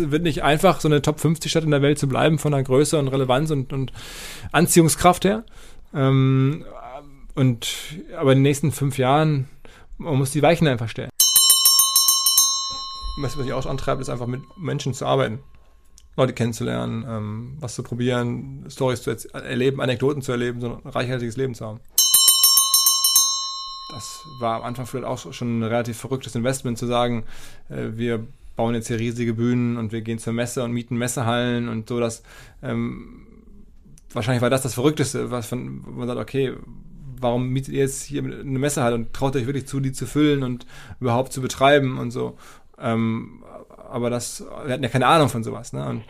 es wird nicht einfach, so eine Top 50 Stadt in der Welt zu bleiben, von der Größe und Relevanz und, und Anziehungskraft her. Ähm, und aber in den nächsten fünf Jahren, man muss die Weichen einfach stellen. Was, was ich auch antreibt, ist einfach mit Menschen zu arbeiten. Leute kennenzulernen, ähm, was zu probieren, Stories zu erleben, Anekdoten zu erleben, so ein reichhaltiges Leben zu haben. Das war am Anfang vielleicht auch schon ein relativ verrücktes Investment zu sagen, äh, wir bauen jetzt hier riesige Bühnen und wir gehen zur Messe und mieten Messehallen und so, dass ähm, wahrscheinlich war das das Verrückteste, was von, man sagt, okay, warum mietet ihr jetzt hier eine Messehalle und traut euch wirklich zu, die zu füllen und überhaupt zu betreiben und so. Ähm, aber das, wir hatten ja keine Ahnung von sowas, ne? Und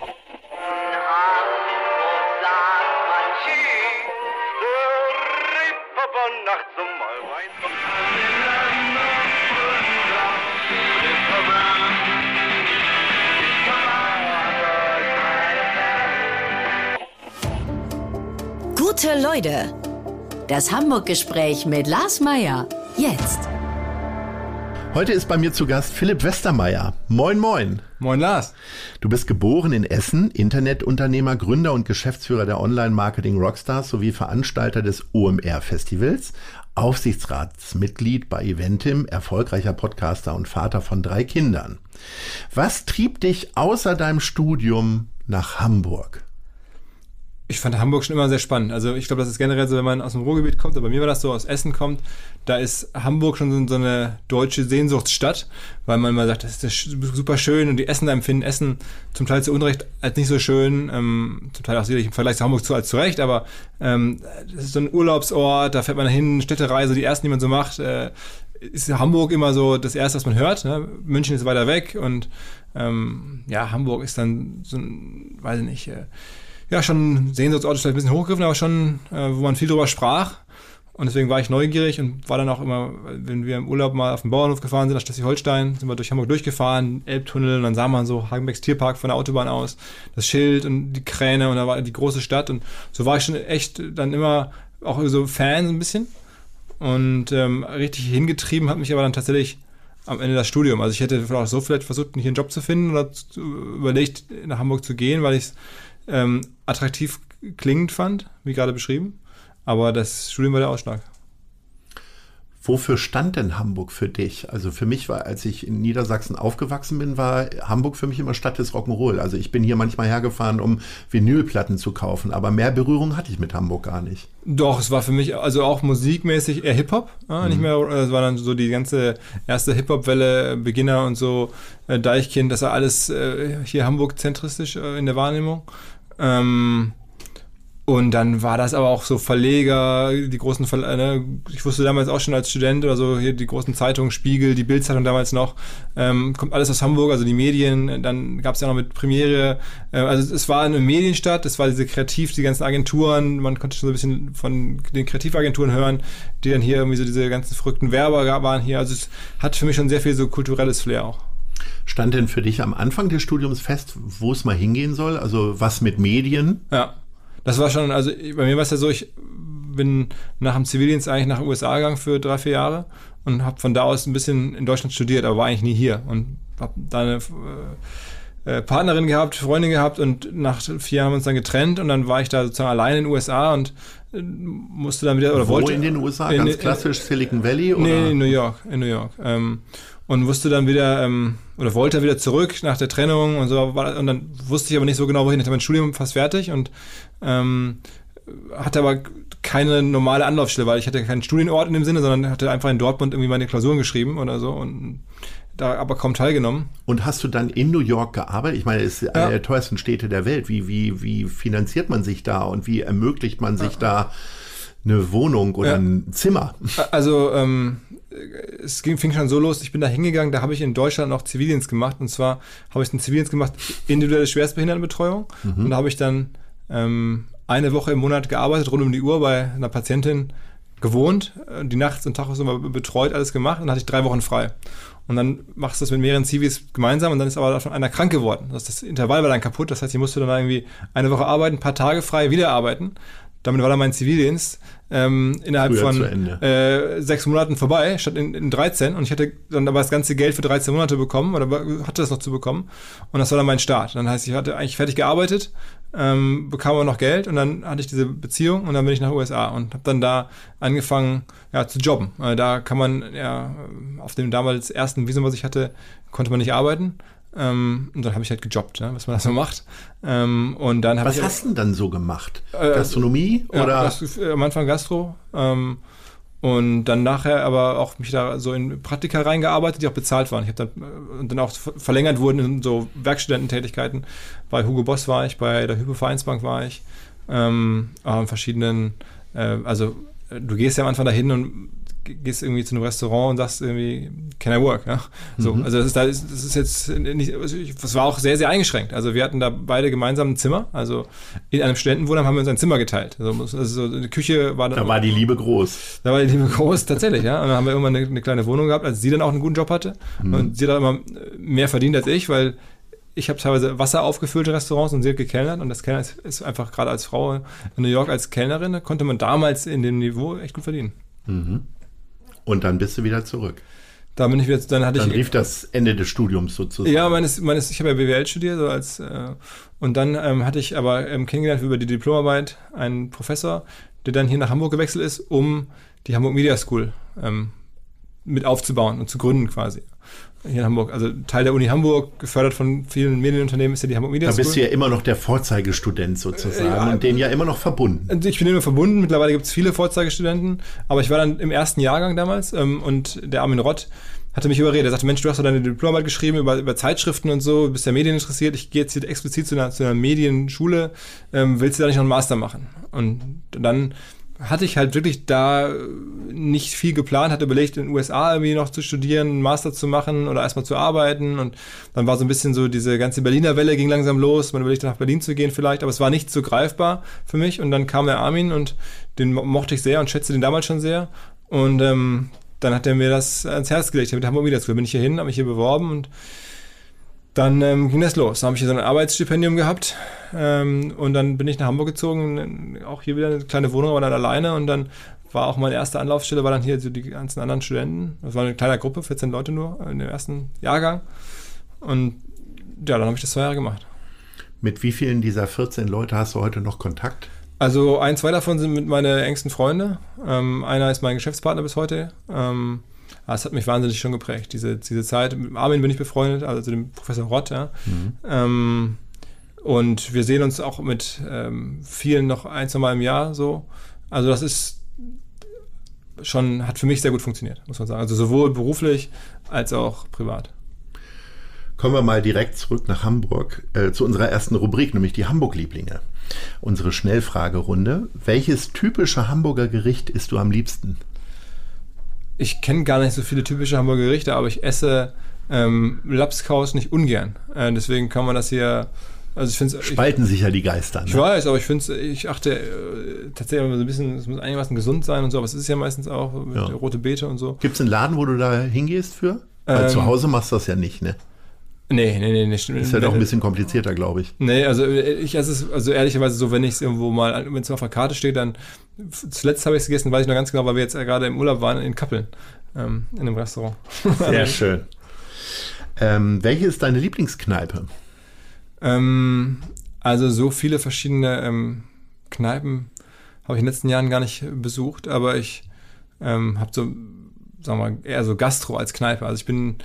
Gute Leute. Das Hamburg-Gespräch mit Lars Meier. Jetzt. Heute ist bei mir zu Gast Philipp Westermeier. Moin, moin. Moin, Lars. Du bist geboren in Essen, Internetunternehmer, Gründer und Geschäftsführer der Online-Marketing Rockstars sowie Veranstalter des OMR-Festivals, Aufsichtsratsmitglied bei Eventim, erfolgreicher Podcaster und Vater von drei Kindern. Was trieb dich außer deinem Studium nach Hamburg? Ich fand Hamburg schon immer sehr spannend. Also ich glaube, das ist generell so, wenn man aus dem Ruhrgebiet kommt, aber bei mir war das so, aus Essen kommt, da ist Hamburg schon so eine deutsche Sehnsuchtsstadt, weil man immer sagt, das ist super schön und die Essener empfinden Essen zum Teil zu Unrecht als nicht so schön, ähm, zum Teil auch sicherlich im Vergleich zu Hamburg zu als zu Recht, aber ähm, das ist so ein Urlaubsort, da fährt man hin, Städtereise, die ersten, die man so macht, äh, ist Hamburg immer so das Erste, was man hört. Ne? München ist weiter weg und ähm, ja, Hamburg ist dann so ein, weiß ich nicht, äh, ja, schon Sehnsuchtsort ist vielleicht ein bisschen hochgegriffen, aber schon, äh, wo man viel drüber sprach. Und deswegen war ich neugierig und war dann auch immer, wenn wir im Urlaub mal auf dem Bauernhof gefahren sind, nach Schleswig-Holstein, sind wir durch Hamburg durchgefahren, Elbtunnel, und dann sah man so Hagenbecks Tierpark von der Autobahn aus, das Schild und die Kräne und da war die große Stadt und so war ich schon echt dann immer auch so Fan ein bisschen und ähm, richtig hingetrieben hat mich aber dann tatsächlich am Ende das Studium. Also ich hätte auch so vielleicht versucht, hier einen Job zu finden oder zu, überlegt, nach Hamburg zu gehen, weil ich es ähm, attraktiv klingend fand, wie gerade beschrieben. Aber das Studium war der Ausschlag. Wofür stand denn Hamburg für dich? Also für mich war, als ich in Niedersachsen aufgewachsen bin, war Hamburg für mich immer Stadt des Rock'n'Roll. Also ich bin hier manchmal hergefahren, um Vinylplatten zu kaufen, aber mehr Berührung hatte ich mit Hamburg gar nicht. Doch, es war für mich also auch musikmäßig eher Hip-Hop. Ja, mhm. Nicht mehr, es war dann so die ganze erste Hip-Hop-Welle, Beginner und so, äh, Deichkind, das war alles äh, hier Hamburg-zentristisch äh, in der Wahrnehmung. Ähm, und dann war das aber auch so Verleger, die großen Verleger, ne? ich wusste damals auch schon als Student oder so, hier die großen Zeitungen, Spiegel, die Bildzeitung damals noch, ähm, kommt alles aus Hamburg, also die Medien, dann gab es ja noch mit Premiere, äh, also es war eine Medienstadt, es war diese Kreativ, die ganzen Agenturen, man konnte schon so ein bisschen von den Kreativagenturen hören, die dann hier irgendwie so diese ganzen verrückten Werber waren hier, also es hat für mich schon sehr viel so kulturelles Flair auch. Stand denn für dich am Anfang des Studiums fest, wo es mal hingehen soll? Also was mit Medien? Ja, das war schon, also bei mir war es ja so, ich bin nach dem Zivildienst eigentlich nach den USA gegangen für drei, vier Jahre und habe von da aus ein bisschen in Deutschland studiert, aber war eigentlich nie hier und habe da eine äh, äh, Partnerin gehabt, Freundin gehabt und nach vier Jahren haben wir uns dann getrennt und dann war ich da sozusagen allein in den USA und äh, musste dann wieder oder Wo wollte in den USA ganz klassisch Silicon Valley oder nee in New York in New York ähm, und wusste dann wieder ähm, oder wollte wieder zurück nach der Trennung und so und dann wusste ich aber nicht so genau wohin. Ich hatte mein Studium fast fertig und ähm, hatte aber keine normale Anlaufstelle, weil ich hatte keinen Studienort in dem Sinne, sondern hatte einfach in Dortmund irgendwie meine Klausuren geschrieben oder so und da aber kaum teilgenommen. Und hast du dann in New York gearbeitet? Ich meine, es ist ja. eine der teuersten Städte der Welt. Wie, wie, wie finanziert man sich da und wie ermöglicht man sich ja. da eine Wohnung oder ja. ein Zimmer? Also ähm, es ging, fing schon so los, ich bin da hingegangen, da habe ich in Deutschland noch Zivildienst gemacht und zwar habe ich einen Zivildienst gemacht, individuelle Schwerstbehindertenbetreuung mhm. und da habe ich dann ähm, eine Woche im Monat gearbeitet, rund um die Uhr bei einer Patientin gewohnt, äh, die nachts und tags immer betreut, alles gemacht und dann hatte ich drei Wochen frei. Und dann machst du das mit mehreren Zivis gemeinsam und dann ist aber davon einer krank geworden. Das, das Intervall war dann kaputt, das heißt, ich musste dann irgendwie eine Woche arbeiten, ein paar Tage frei, wieder arbeiten Damit war dann mein Zivildienst ähm, innerhalb Früher von äh, sechs Monaten vorbei, statt in, in 13. Und ich hatte dann aber das ganze Geld für 13 Monate bekommen oder hatte das noch zu bekommen. Und das war dann mein Start. Dann heißt, ich hatte eigentlich fertig gearbeitet, ähm, bekam aber noch Geld und dann hatte ich diese Beziehung und dann bin ich nach USA und habe dann da angefangen ja, zu jobben. Äh, da kann man ja auf dem damals ersten Visum, was ich hatte, konnte man nicht arbeiten. Ähm, und dann habe ich halt gejobbt, ne, was man da so macht. Ähm, und dann Was ich hast du denn dann so gemacht? Äh, Gastronomie ja, oder? das, äh, am Anfang Gastro. Ähm, und dann nachher aber auch mich da so in Praktika reingearbeitet, die auch bezahlt waren. Ich habe dann äh, und dann auch ver- verlängert wurden in so Werkstudententätigkeiten. Bei Hugo Boss war ich, bei der Hypo Vereinsbank war ich. Ähm, auch in verschiedenen, äh, also äh, du gehst ja am Anfang dahin und gehst irgendwie zu einem Restaurant und sagst irgendwie, can I work? Ja? So, also das ist, da ist, das ist jetzt nicht, also das war auch sehr, sehr eingeschränkt. Also wir hatten da beide gemeinsam ein Zimmer. Also in einem Studentenwohnheim haben wir uns ein Zimmer geteilt. Also, also so eine Küche war Da war die Liebe groß. da war die Liebe groß, tatsächlich, ja. Und dann haben wir irgendwann eine, eine kleine Wohnung gehabt, als sie dann auch einen guten Job hatte. Und sie hat auch immer mehr verdient als ich, weil ich habe teilweise Wasser aufgefüllt in Restaurants und sie hat gekellnert. Und das Kellner ist, ist einfach gerade als Frau in New York als Kellnerin, konnte man damals in dem Niveau echt gut verdienen. Und dann bist du wieder zurück. Da bin ich jetzt, dann hatte Dann ich. rief das Ende des Studiums sozusagen. Ja, meines, meines, ich habe ja BWL studiert, so als, äh, und dann ähm, hatte ich aber ähm, kennengelernt über die Diplomarbeit einen Professor, der dann hier nach Hamburg gewechselt ist, um die Hamburg Media School ähm, mit aufzubauen und zu gründen quasi. Hier in Hamburg. Also Teil der Uni Hamburg, gefördert von vielen Medienunternehmen, ist ja die Hamburg Media Da School. bist du ja immer noch der Vorzeigestudent sozusagen Äh, ja. und den ja immer noch verbunden. Also Ich bin immer verbunden, mittlerweile gibt es viele Vorzeigestudenten, aber ich war dann im ersten Jahrgang damals ähm, und der Armin Rott hatte mich überredet. Er sagte, Mensch, du hast doch deine Diplomarbeit geschrieben über, über Zeitschriften und so, du bist ja Medien interessiert, ich gehe jetzt hier explizit zu einer, zu einer Medienschule, ähm, willst du da nicht noch einen Master machen? Und dann hatte ich halt wirklich da äh, nicht viel geplant, hatte überlegt, in den USA irgendwie noch zu studieren, einen Master zu machen oder erstmal zu arbeiten. Und dann war so ein bisschen so diese ganze Berliner Welle ging langsam los. Man überlegte nach Berlin zu gehen vielleicht, aber es war nicht so greifbar für mich. Und dann kam der Armin und den mo- mochte ich sehr und schätzte den damals schon sehr. Und ähm, dann hat er mir das ans Herz gelegt. Mit der Hamburg Media School bin ich hier hin, habe mich hier beworben und dann ähm, ging das los. Dann habe ich hier so ein Arbeitsstipendium gehabt ähm, und dann bin ich nach Hamburg gezogen, auch hier wieder eine kleine Wohnung, aber dann alleine und dann war auch meine erste Anlaufstelle, war dann hier so die ganzen anderen Studenten. Das war eine kleine Gruppe, 14 Leute nur in dem ersten Jahrgang und ja, dann habe ich das zwei Jahre gemacht. Mit wie vielen dieser 14 Leute hast du heute noch Kontakt? Also ein, zwei davon sind mit meine engsten Freunde. Ähm, einer ist mein Geschäftspartner bis heute. Ähm, das hat mich wahnsinnig schon geprägt, diese, diese Zeit. Mit Armin bin ich befreundet, also dem Professor Rott, ja. Ähm, und wir sehen uns auch mit ähm, vielen noch ein, zwei Mal im Jahr so. Also das ist schon, hat für mich sehr gut funktioniert, muss man sagen. Also sowohl beruflich als auch privat. Kommen wir mal direkt zurück nach Hamburg äh, zu unserer ersten Rubrik, nämlich die Hamburg-Lieblinge. Unsere Schnellfragerunde. Welches typische Hamburger Gericht isst du am liebsten? Ich kenne gar nicht so viele typische Hamburger Gerichte, aber ich esse ähm, Lapskaus nicht ungern. Äh, deswegen kann man das hier. Also ich finde es. Spalten sich ja die Geister. Ich Ne? weiß, aber ich finde ich achte äh, tatsächlich immer so ein bisschen, es muss einigermaßen gesund sein und so, aber es ist ja meistens auch mit Ja. rote Beete und so. Gibt es einen Laden, wo du da hingehst für? Weil Ähm, zu Hause machst du das ja nicht, ne? Nee, nee, nee, nee, stimmt. Ist ja doch ein bisschen komplizierter, glaube ich. Nee, also ich esse es, also ehrlicherweise so, wenn ich es irgendwo mal, wenn es auf der Karte steht, dann zuletzt habe ich es gegessen, weiß ich noch ganz genau, weil wir jetzt äh, gerade im Urlaub waren in Kappeln, ähm, in einem Restaurant. Sehr schön. Ähm, welche ist deine Lieblingskneipe? Ähm, also so viele verschiedene ähm, Kneipen habe ich in den letzten Jahren gar nicht besucht, aber ich ähm, habe so, sagen wir mal, eher so Gastro als Kneipe. Also ich bin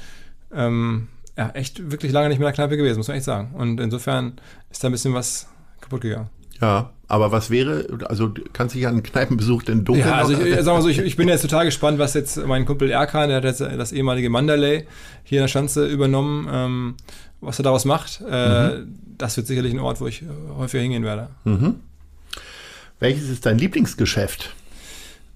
ähm, ja, echt wirklich lange nicht mehr in der Kneipe gewesen, muss man echt sagen. Und insofern ist da ein bisschen was kaputt gegangen. Ja, aber was wäre, also du kannst dich an einen Kneipenbesuch denn dunkel Ja, also ich, sag mal so, ich, ich bin jetzt total gespannt, was jetzt mein Kumpel Erkan, der hat jetzt das ehemalige Mandalay hier in der Schanze übernommen, ähm, was er daraus macht. Äh, Das wird sicherlich ein Ort, wo ich häufiger hingehen werde. Welches ist dein Lieblingsgeschäft?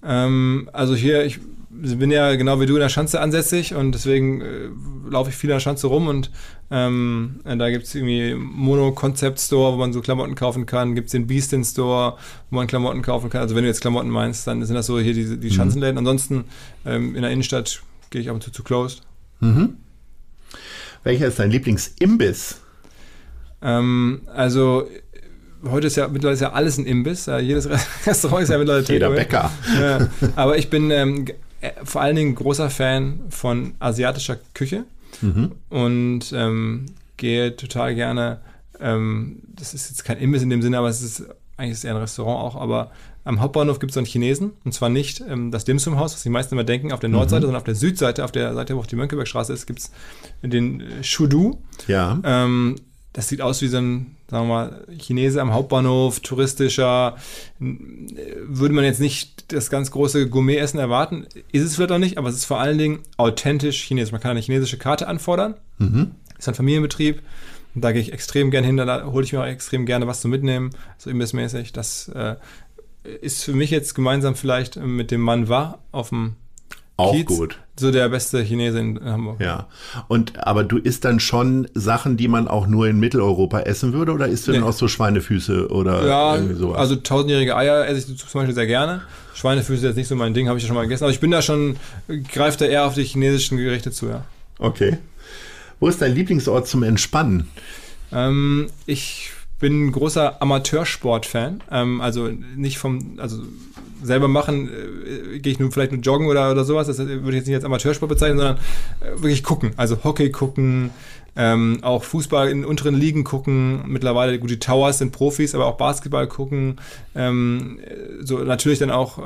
Ähm, also hier, ich bin ja genau wie du in der Schanze ansässig und deswegen äh, laufe ich viel in der Schanze rum und ähm, äh, da gibt es irgendwie Mono Concept Store, wo man so Klamotten kaufen kann, gibt es den Beastin Store, wo man Klamotten kaufen kann. Also wenn du jetzt Klamotten meinst, dann sind das so hier die, die Schanzenläden. Ansonsten ähm, in der Innenstadt gehe ich ab und zu zu Closed. Welcher ist dein Lieblingsimbiss? Ähm, also heute ist ja mittlerweile ist ja alles ein Imbiss. Jedes Restaurant ist ja mittlerweile Jeder. Bäcker. Ja, aber ich bin ähm, äh, vor allen Dingen großer Fan von asiatischer Küche und ähm, gehe total gerne. Ähm, das ist jetzt kein Imbiss in dem Sinne, aber es ist eigentlich ist es eher ein Restaurant auch. Aber am Hauptbahnhof gibt es so einen Chinesen und zwar nicht ähm, das Dim Sum Haus, was die meisten immer denken, auf der Nordseite, sondern auf der Südseite, auf der Seite, wo auch die Mönckebergstraße ist, gibt es den äh, Shudu. Ja. Ähm, das sieht aus wie so ein, sagen wir mal, Chinese am Hauptbahnhof, touristischer. Würde man jetzt nicht das ganz große Gourmet-Essen erwarten. Ist es vielleicht auch nicht, aber es ist vor allen Dingen authentisch chinesisch. Man kann eine chinesische Karte anfordern. Ist ein Familienbetrieb. Da gehe ich extrem gern hin. Da hole ich mir auch extrem gerne was zu mitnehmen, so imbissmäßig. Das äh, ist für mich jetzt gemeinsam vielleicht mit dem Mann war auf dem Auch Kiez gut. So der beste Chinese in Hamburg. Ja. Und aber du isst dann schon Sachen, die man auch nur in Mitteleuropa essen würde, oder isst du dann Nee. auch so Schweinefüße oder Ja, irgendwie sowas? also tausendjährige Eier esse ich zum Beispiel sehr gerne. Schweinefüße ist jetzt nicht so mein Ding, habe ich ja schon mal gegessen. Aber ich bin da schon, greift da eher auf die chinesischen Gerichte zu, ja. okay. Wo ist dein Lieblingsort zum Entspannen? Ähm, ich bin ein großer Amateursport-Fan. Ähm, also nicht vom, also selber machen, äh, gehe ich nur vielleicht nur joggen oder, oder sowas. Das würde ich jetzt nicht als Amateursport bezeichnen, sondern äh, wirklich gucken. Also Hockey gucken, ähm, auch Fußball in unteren Ligen gucken. Mittlerweile, gut, die Towers sind Profis, aber auch Basketball gucken. Ähm, äh, so natürlich dann auch äh,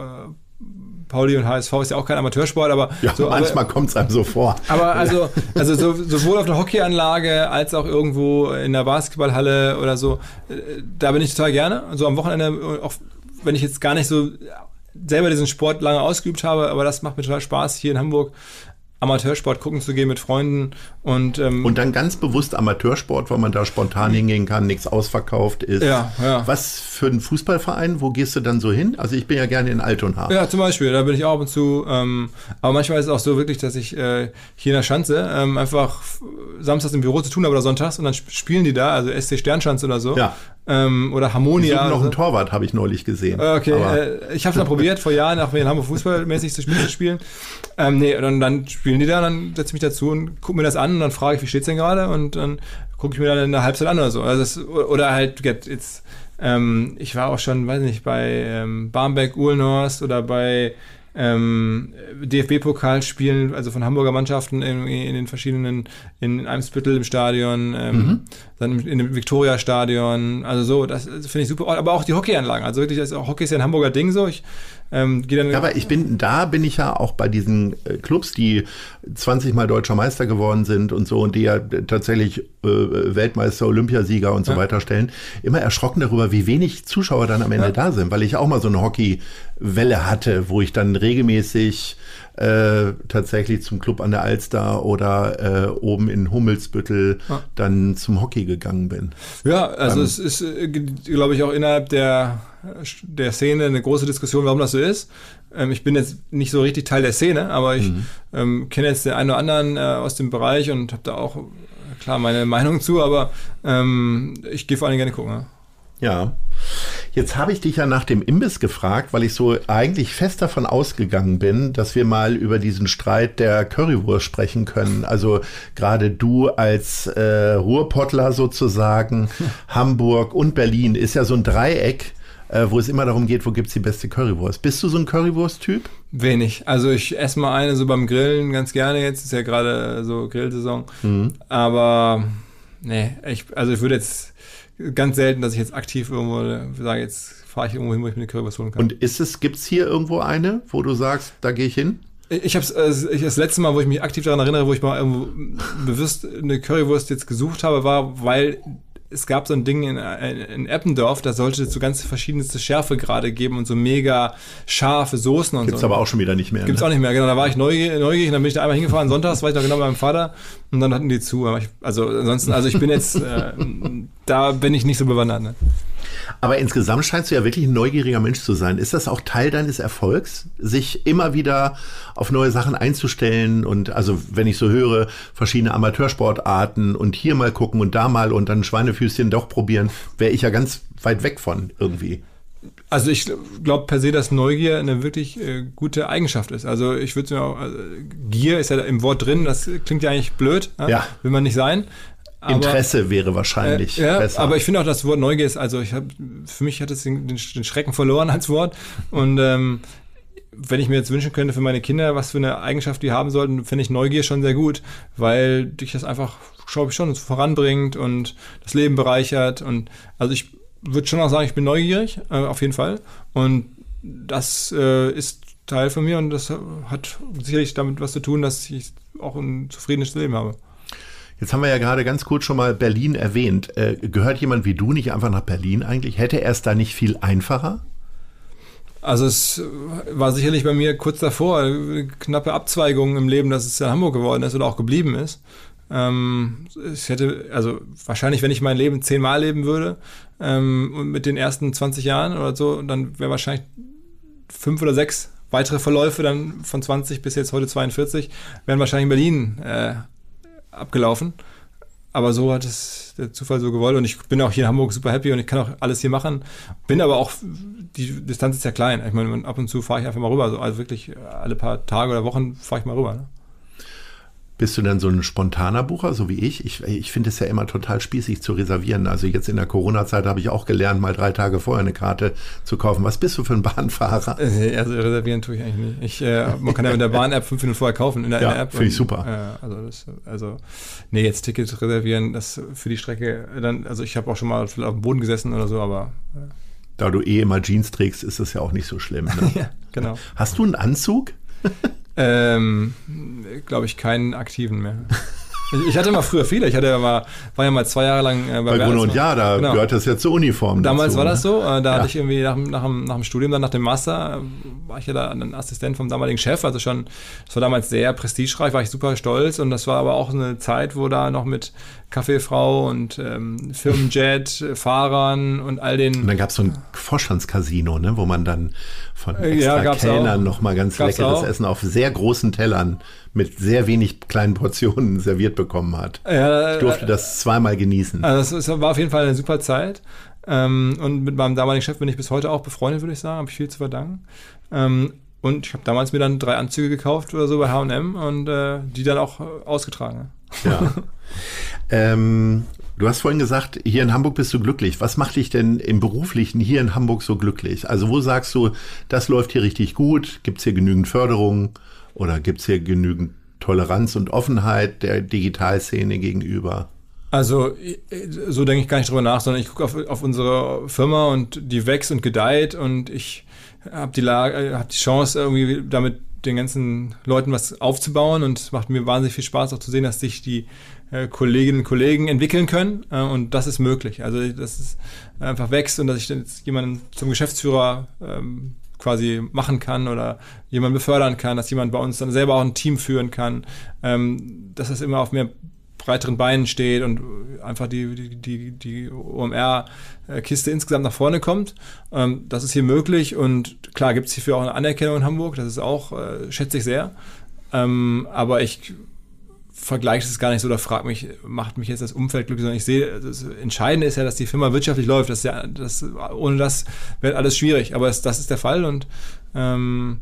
Pauli und HSV ist ja auch kein Amateursport, aber Ja, so, manchmal kommt es einem so vor. aber also, also so, sowohl auf der Hockeyanlage als auch irgendwo in der Basketballhalle oder so, äh, da bin ich total gerne. So am Wochenende, auch wenn ich jetzt gar nicht so selber diesen Sport lange ausgeübt habe, aber das macht mir total Spaß, hier in Hamburg Amateursport gucken zu gehen mit Freunden und, ähm, Und dann ganz bewusst Amateursport, weil man da spontan hingehen kann, nichts ausverkauft ist. Ja, ja. Was für ein Fußballverein, wo gehst du dann so hin? Also ich bin ja gerne in Altona. Ja, zum Beispiel, da bin ich auch ab und zu. Ähm, aber manchmal ist es auch so wirklich, dass ich äh, hier in der Schanze ähm, einfach samstags im Büro zu tun habe oder sonntags und dann sp- spielen die da, also SC Sternschanze oder so. Ja. Ähm, oder Die Harmonia. suchen noch einen so. Torwart, habe ich neulich gesehen. Okay, äh, ich habe es mal probiert, vor Jahren, auch in Hamburg fußballmäßig zu spielen. Zu spielen. Ähm, nee, und dann, spielen die da, dann setze ich mich dazu und gucke mir das an und dann frage ich, wie steht's denn gerade? Und dann gucke ich mir dann in der Halbzeit an oder so. Also das, oder halt get- jetzt, ähm, ich war auch schon, weiß nicht, bei ähm, Barmbek, Uhlenhorst oder bei ähm, DFB-Pokalspielen, also von Hamburger Mannschaften in, in den verschiedenen, in Eimsbüttel im Stadion, ähm, dann in dem Viktoria-Stadion, also so, das finde ich super. Aber auch die Hockeyanlagen, also wirklich, auch Hockey ist ja ein Hamburger Ding so. Ich ähm, gehe dann. Ja, aber ich bin, da bin ich ja auch bei diesen äh, Clubs, die 20 Mal deutscher Meister geworden sind und so und die ja tatsächlich äh, Weltmeister, Olympiasieger und so Ja. weiter stellen, immer erschrocken darüber, wie wenig Zuschauer dann am Ende Ja. da sind, weil ich auch mal so eine Hockeywelle hatte, wo ich dann regelmäßig äh, tatsächlich zum Club an der Alster oder äh, oben in Hummelsbüttel Ja. dann zum Hockey gegangen bin. Ja, also Ähm, es ist, äh, glaube ich, auch innerhalb der, der Szene eine große Diskussion, warum das so ist. Ähm, ich bin jetzt nicht so richtig Teil der Szene, aber ich Mhm. ähm, kenne jetzt den einen oder anderen äh, aus dem Bereich und habe da auch, klar, meine Meinung zu, aber ähm, ich gehe vor allem gerne gucken. Ja. Ja. Jetzt habe ich dich ja nach dem Imbiss gefragt, weil ich so eigentlich fest davon ausgegangen bin, dass wir mal über diesen Streit der Currywurst sprechen können. Also gerade du als äh, Ruhrpottler sozusagen, Hamburg und Berlin ist ja so ein Dreieck, äh, wo es immer darum geht, wo gibt's die beste Currywurst. Bist du so ein Currywurst-Typ? Wenig. Also ich esse mal eine so beim Grillen ganz gerne jetzt, ist ja gerade so Grillsaison. Mhm. Aber nee, ich, also ich würde jetzt ganz selten, dass ich jetzt aktiv irgendwo sage, jetzt fahre ich irgendwo hin, wo ich mir eine Currywurst holen kann. Und ist es, gibt's hier irgendwo eine, wo du sagst, da gehe ich hin? Ich habe ich, das letzte Mal, wo ich mich aktiv daran erinnere, wo ich mal irgendwo bewusst eine Currywurst jetzt gesucht habe, war, weil es gab so ein Ding in, in Eppendorf, da sollte es so ganz verschiedenste Schärfe gerade geben und so mega scharfe Soßen und Gibt's so. aber auch schon wieder nicht mehr. Gibt's ne? auch nicht mehr, genau. Da war ich neugierig, neugierig und dann bin ich da einmal hingefahren. Sonntags war ich noch genau bei meinem Vater und dann hatten die zu. Aber ich, also ansonsten, also ich bin jetzt, äh, da bin ich nicht so bewandert. Ne? Aber insgesamt scheinst du ja wirklich ein neugieriger Mensch zu sein. Ist das auch Teil deines Erfolgs, sich immer wieder auf neue Sachen einzustellen? Und also, wenn ich so höre, verschiedene Amateursportarten und hier mal gucken und da mal und dann Schweinefüßchen doch probieren, wäre ich ja ganz weit weg von irgendwie. Also ich glaube per se, dass Neugier eine wirklich äh, gute Eigenschaft ist. Also ich würde mir auch, also Gier ist ja im Wort drin, das klingt ja eigentlich blöd, Ja. will man nicht sein. Aber, Interesse wäre wahrscheinlich äh, ja, besser. Aber ich finde auch das Wort Neugier ist, also ich habe, für mich hat es den, den, Schrecken verloren als Wort. Und ähm, wenn ich mir jetzt wünschen könnte für meine Kinder, was für eine Eigenschaft die haben sollten, finde ich Neugier schon sehr gut, weil dich das einfach, glaube ich, schon voranbringt und das Leben bereichert. Und also ich würde schon auch sagen, ich bin neugierig, äh, auf jeden Fall. Und das äh, ist Teil von mir und das hat sicherlich damit was zu tun, dass ich auch ein zufriedenes Leben habe. Jetzt haben wir ja gerade ganz kurz schon mal Berlin erwähnt. Äh, gehört jemand wie du nicht einfach nach Berlin eigentlich? Hätte er es da nicht viel einfacher? Also es war sicherlich bei mir kurz davor, eine knappe Abzweigung im Leben, dass es in Hamburg geworden ist oder auch geblieben ist. Ähm, ich hätte, also wahrscheinlich, wenn ich mein Leben zehnmal leben würde, ähm, mit den ersten 20 Jahren oder so, dann wäre wahrscheinlich fünf oder sechs weitere Verläufe dann von 20 bis jetzt heute 42, wären wahrscheinlich in Berlin äh, abgelaufen. Aber so hat es der Zufall so gewollt und ich bin auch hier in Hamburg super happy und ich kann auch alles hier machen. Bin aber auch, die Distanz ist ja klein. Ich meine, ab und zu fahre ich einfach mal rüber. Also, wirklich alle paar Tage oder Wochen fahre ich mal rüber. Ne? Bist du dann so ein spontaner Bucher, so wie ich? Ich, ich finde es ja immer total spießig zu reservieren. Also jetzt in der Corona-Zeit habe ich auch gelernt, mal drei Tage vorher eine Karte zu kaufen. Was bist du für ein Bahnfahrer? Äh, also reservieren tue ich eigentlich nicht. Ich, äh, man kann ja mit der Bahn-App fünf Minuten vorher kaufen in der, ja, App. Finde ich super. Äh, also, das, also, nee, jetzt Tickets reservieren, das für die Strecke, dann, also ich habe auch schon mal auf dem Boden gesessen oder so, aber. Äh. Da du eh immer Jeans trägst, ist das ja auch nicht so schlimm. Ne? ja, genau. Hast du einen Anzug? Ähm, Glaube ich, keinen aktiven mehr. Ich hatte mal früher viele. Ich hatte ja mal, war ja mal zwei Jahre lang äh, bei, bei Bruno und Ja, da genau. gehört das ja zur Uniform. Damals dazu, war das so. Äh, da ja. hatte ich irgendwie nach, nach, dem, nach dem Studium, dann nach dem Master, äh, war ich ja da ein Assistent vom damaligen Chef. Also schon, das war damals sehr prestigereich, war ich super stolz. Und das war aber auch eine Zeit, wo da noch mit Kaffeefrau und ähm, Firmenjet, Fahrern und all den. Und dann gab es so ein Vorstandscasino, ne, wo man dann von extra ja, Kellnern nochmal ganz gab's leckeres auch. Essen auf sehr großen Tellern mit sehr wenig kleinen Portionen serviert bekommen hat. Ja, ich durfte das zweimal genießen. Also das war auf jeden Fall eine super Zeit. Ähm, und mit meinem damaligen Chef bin ich bis heute auch befreundet, würde ich sagen. Habe ich viel zu verdanken. Ähm, und ich habe damals mir dann drei Anzüge gekauft oder so bei H&M und äh, die dann auch äh, ausgetragen. Ja. ähm, du hast vorhin gesagt, hier in Hamburg bist du glücklich. Was macht dich denn im Beruflichen hier in Hamburg so glücklich? Also wo sagst du, das läuft hier richtig gut? Gibt es hier genügend Förderung? Oder gibt es hier genügend Toleranz und Offenheit der Digitalszene gegenüber? Also so denke ich gar nicht drüber nach, sondern ich gucke auf, auf unsere Firma und die wächst und gedeiht und ich habe die, Lage, hab die Chance, irgendwie damit den ganzen Leuten was aufzubauen und es macht mir wahnsinnig viel Spaß auch zu sehen, dass sich die äh, Kolleginnen und Kollegen entwickeln können äh, und das ist möglich. Also dass es einfach wächst und dass ich jetzt jemanden zum Geschäftsführer ähm, quasi machen kann oder jemanden befördern kann, dass jemand bei uns dann selber auch ein Team führen kann, ähm, dass das immer auf mehr breiteren Beinen steht und einfach die, die, die, die OMR-Kiste insgesamt nach vorne kommt. Ähm, das ist hier möglich und klar gibt es hierfür auch eine Anerkennung in Hamburg, das ist auch, äh, schätze ich sehr. Ähm, aber ich vergleiche es gar nicht so oder frage mich, macht mich jetzt das Umfeld glücklich, sondern ich sehe, das Entscheidende ist ja, dass die Firma wirtschaftlich läuft. Das ja, das, ohne das wird alles schwierig, aber es, das ist der Fall und ähm,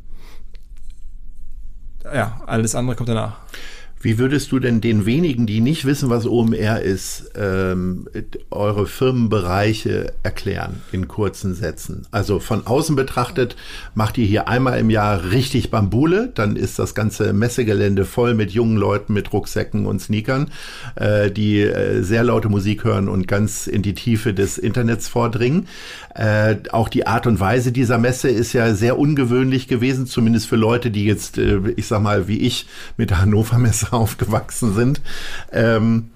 ja, alles andere kommt danach. Wie würdest du denn den wenigen, die nicht wissen, was OMR ist, ähm, eure Firmenbereiche erklären in kurzen Sätzen? Also von außen betrachtet macht ihr hier einmal im Jahr richtig Bambule, dann ist das ganze Messegelände voll mit jungen Leuten mit Rucksäcken und Sneakern, äh, die äh, sehr laute Musik hören und ganz in die Tiefe des Internets vordringen. Äh, auch die Art und Weise dieser Messe ist ja sehr ungewöhnlich gewesen, zumindest für Leute, die jetzt, äh, ich sag mal, wie ich mit der Hannover Messe aufgewachsen sind. Ähm,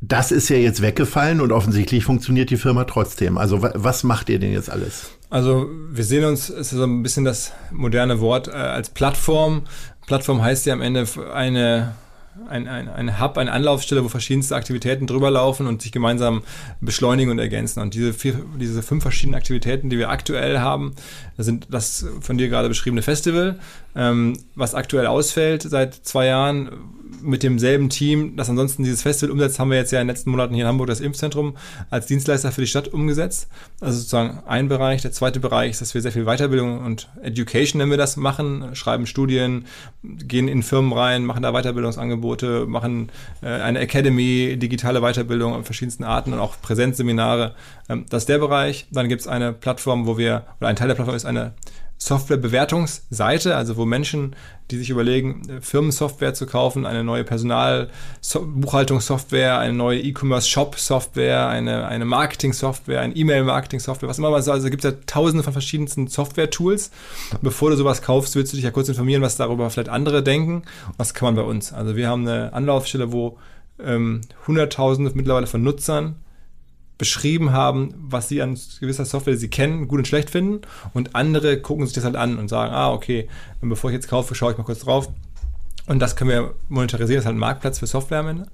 das ist ja jetzt weggefallen und offensichtlich funktioniert die Firma trotzdem. Also was macht ihr denn jetzt alles? Also wir sehen uns, es ist so ein bisschen das moderne Wort, äh, als Plattform. Plattform heißt ja am Ende eine ein, ein, ein Hub, eine Anlaufstelle, wo verschiedenste Aktivitäten drüber laufen und sich gemeinsam beschleunigen und ergänzen. Und diese, vier, diese fünf verschiedenen Aktivitäten, die wir aktuell haben, sind das von dir gerade beschriebene Festival, ähm, was aktuell ausfällt seit zwei Jahren mit demselben Team, das ansonsten dieses Festival umsetzt, haben wir jetzt ja in den letzten Monaten hier in Hamburg das Impfzentrum als Dienstleister für die Stadt umgesetzt. Also sozusagen ein Bereich. Der zweite Bereich ist, dass wir sehr viel Weiterbildung und Education, nennen wir das, machen, schreiben Studien, gehen in Firmen rein, machen da Weiterbildungsangebote Angebote, machen äh, eine Academy, digitale Weiterbildung in verschiedensten Arten und auch Präsenzseminare. Ähm, das ist der Bereich. Dann gibt es eine Plattform, wo wir, oder ein Teil der Plattform ist eine Softwarebewertungsseite, also wo Menschen, die sich überlegen, Firmensoftware zu kaufen, eine neue Personalbuchhaltungssoftware, eine neue E-Commerce-Shop-Software, eine, eine Marketing-Software, ein E-Mail-Marketing-Software, was immer man sagt. Also gibt es ja tausende von verschiedensten Software-Tools. Bevor du sowas kaufst, willst du dich ja kurz informieren, was darüber vielleicht andere denken. Was kann man bei uns? Also wir haben eine Anlaufstelle, wo ähm, Hunderttausende mittlerweile von Nutzern beschrieben haben, was sie an gewisser Software, die sie kennen, gut und schlecht finden. Und andere gucken sich das halt an und sagen, ah, okay, bevor ich jetzt kaufe, schaue ich mal kurz drauf. Und das können wir monetarisieren. Das ist halt ein Marktplatz für Software am Ende.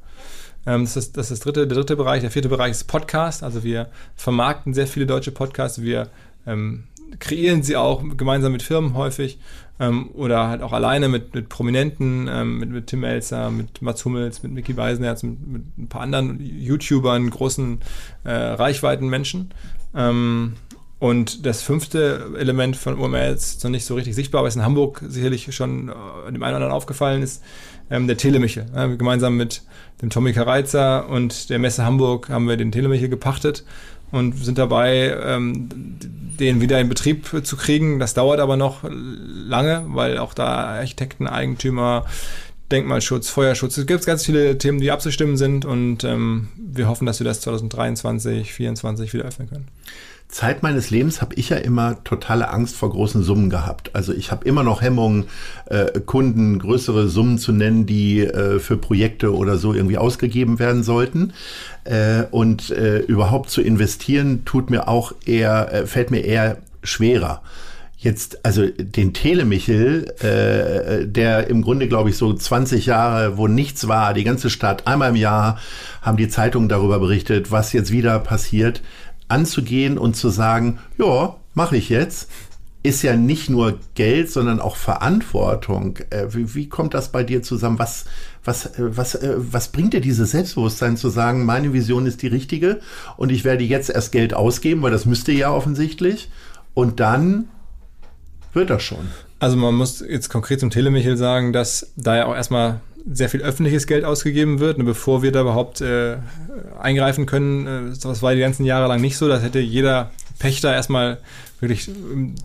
Ähm, das ist, das ist das dritte, der dritte Bereich. Der vierte Bereich ist Podcast. Also wir vermarkten sehr viele deutsche Podcasts. Wir ähm, kreieren sie auch gemeinsam mit Firmen häufig ähm, oder halt auch alleine mit, mit Prominenten, ähm, mit, mit Tim Elster, mit Mats Hummels, mit Mickey Beisenherz, mit, mit ein paar anderen YouTubern, großen äh, Reichweiten Menschen. Ähm, und das fünfte Element von OMR ist noch nicht so richtig sichtbar, aber ist in Hamburg sicherlich schon äh, dem einen oder anderen aufgefallen ist, ähm, der Telemichel. Ja, gemeinsam mit dem Tommy Kareizer und der Messe Hamburg haben wir den Telemichel gepachtet und sind dabei, ähm, den wieder in Betrieb zu kriegen. Das dauert aber noch lange, weil auch da Architekten, Eigentümer, Denkmalschutz, Feuerschutz, es gibt ganz viele Themen, die abzustimmen sind und ähm, wir hoffen, dass wir das 2023, 2024 wieder öffnen können. Zeit meines Lebens habe ich ja immer totale Angst vor großen Summen gehabt. Also ich habe immer noch Hemmungen, äh, Kunden größere Summen zu nennen, die äh, für Projekte oder so irgendwie ausgegeben werden sollten. Äh, und äh, überhaupt zu investieren tut mir auch eher, äh, fällt mir eher schwerer. Jetzt, also den Telemichel, äh, der im Grunde, glaube ich, so 20 Jahre, wo nichts war, die ganze Stadt, einmal im Jahr haben die Zeitungen darüber berichtet, was jetzt wieder passiert anzugehen und zu sagen, ja, mache ich jetzt, ist ja nicht nur Geld, sondern auch Verantwortung. Äh, wie, wie, kommt das bei dir zusammen? Was, was, äh, was, äh, was bringt dir dieses Selbstbewusstsein zu sagen, meine Vision ist die richtige und ich werde jetzt erst Geld ausgeben, weil das müsste ja offensichtlich. Und dann wird das schon. Also man muss jetzt konkret zum Telemichel sagen, dass da ja auch erstmal sehr viel öffentliches Geld ausgegeben wird, ne, bevor wir da überhaupt äh, eingreifen können. Äh, das war die ganzen Jahre lang nicht so. Das hätte jeder Pächter erstmal wirklich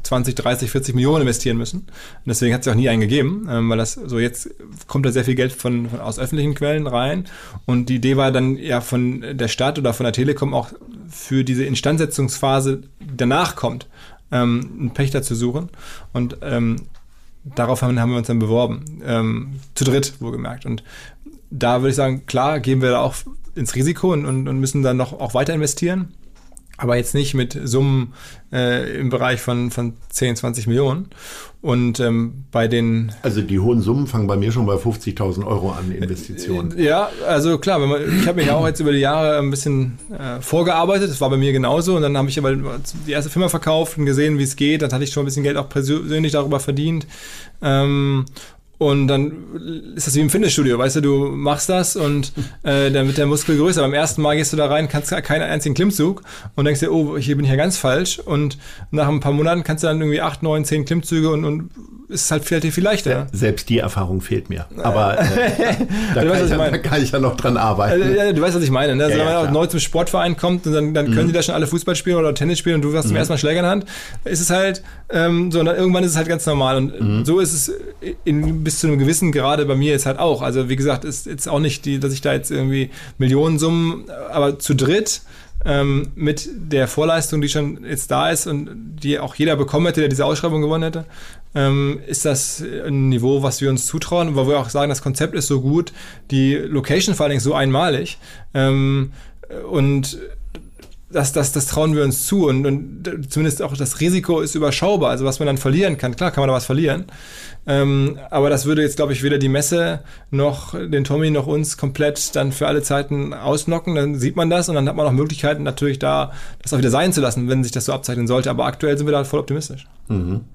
20, 30, 40 Millionen investieren müssen. Und deswegen hat es auch nie einen gegeben, ähm, weil das so jetzt kommt da sehr viel Geld von, von, aus öffentlichen Quellen rein. Und die Idee war dann ja von der Stadt oder von der Telekom auch für diese Instandsetzungsphase, die danach kommt, ähm, einen Pächter zu suchen. Und ähm, darauf haben, haben wir uns dann beworben. Ähm, zu dritt, wohlgemerkt. Und da würde ich sagen, klar, gehen wir da auch ins Risiko und, und, und müssen dann noch auch weiter investieren aber jetzt nicht mit Summen äh, im Bereich von, von 10, 20 Millionen. Und ähm, bei den... Also die hohen Summen fangen bei mir schon bei 50.000 Euro an Investitionen. Äh, ja, also klar, wenn man, ich habe mich auch jetzt über die Jahre ein bisschen äh, vorgearbeitet, das war bei mir genauso. Und dann habe ich aber die erste Firma verkauft und gesehen, wie es geht. Dann hatte ich schon ein bisschen Geld auch persönlich darüber verdient. Ähm, und dann ist das wie im Fitnessstudio, weißt du, du machst das und äh, dann wird der Muskel größer. Beim ersten Mal gehst du da rein, kannst keinen einzigen Klimmzug und denkst dir, oh, hier bin ich ja ganz falsch. Und nach ein paar Monaten kannst du dann irgendwie acht, neun, zehn Klimmzüge und, und ist halt relativ viel leichter. Selbst die Erfahrung fehlt mir. Aber äh, da, kann weißt, ich, da, kann ich, ja noch dran arbeiten. Also, ja, du weißt, was ich meine. Ne? Also, ja, wenn man ja, neu zum Sportverein kommt und dann, dann können mhm. die da schon alle Fußball spielen oder Tennis spielen und du hast zum mhm. ersten Mal Schläger in der Hand, ist es halt ähm, so, und dann irgendwann ist es halt ganz normal. Und mhm. so ist es in, bis zu einem gewissen Grade bei mir jetzt halt auch. Also wie gesagt, ist jetzt auch nicht die, dass ich da jetzt irgendwie Millionensummen, aber zu dritt ähm, mit der Vorleistung, die schon jetzt da ist und die auch jeder bekommen hätte, der diese Ausschreibung gewonnen hätte, ähm, ist das ein Niveau, was wir uns zutrauen, weil wir auch sagen, das Konzept ist so gut, die Location vor allen Dingen so einmalig ähm, und das, das, das trauen wir uns zu und, und zumindest auch das Risiko ist überschaubar. Also was man dann verlieren kann, klar kann man da was verlieren. Ähm, aber das würde jetzt, glaube ich, weder die Messe noch den Tommy noch uns komplett dann für alle Zeiten ausnocken. Dann sieht man das und dann hat man auch Möglichkeiten natürlich da, das auch wieder sein zu lassen, wenn sich das so abzeichnen sollte. Aber aktuell sind wir da voll optimistisch. Mhm.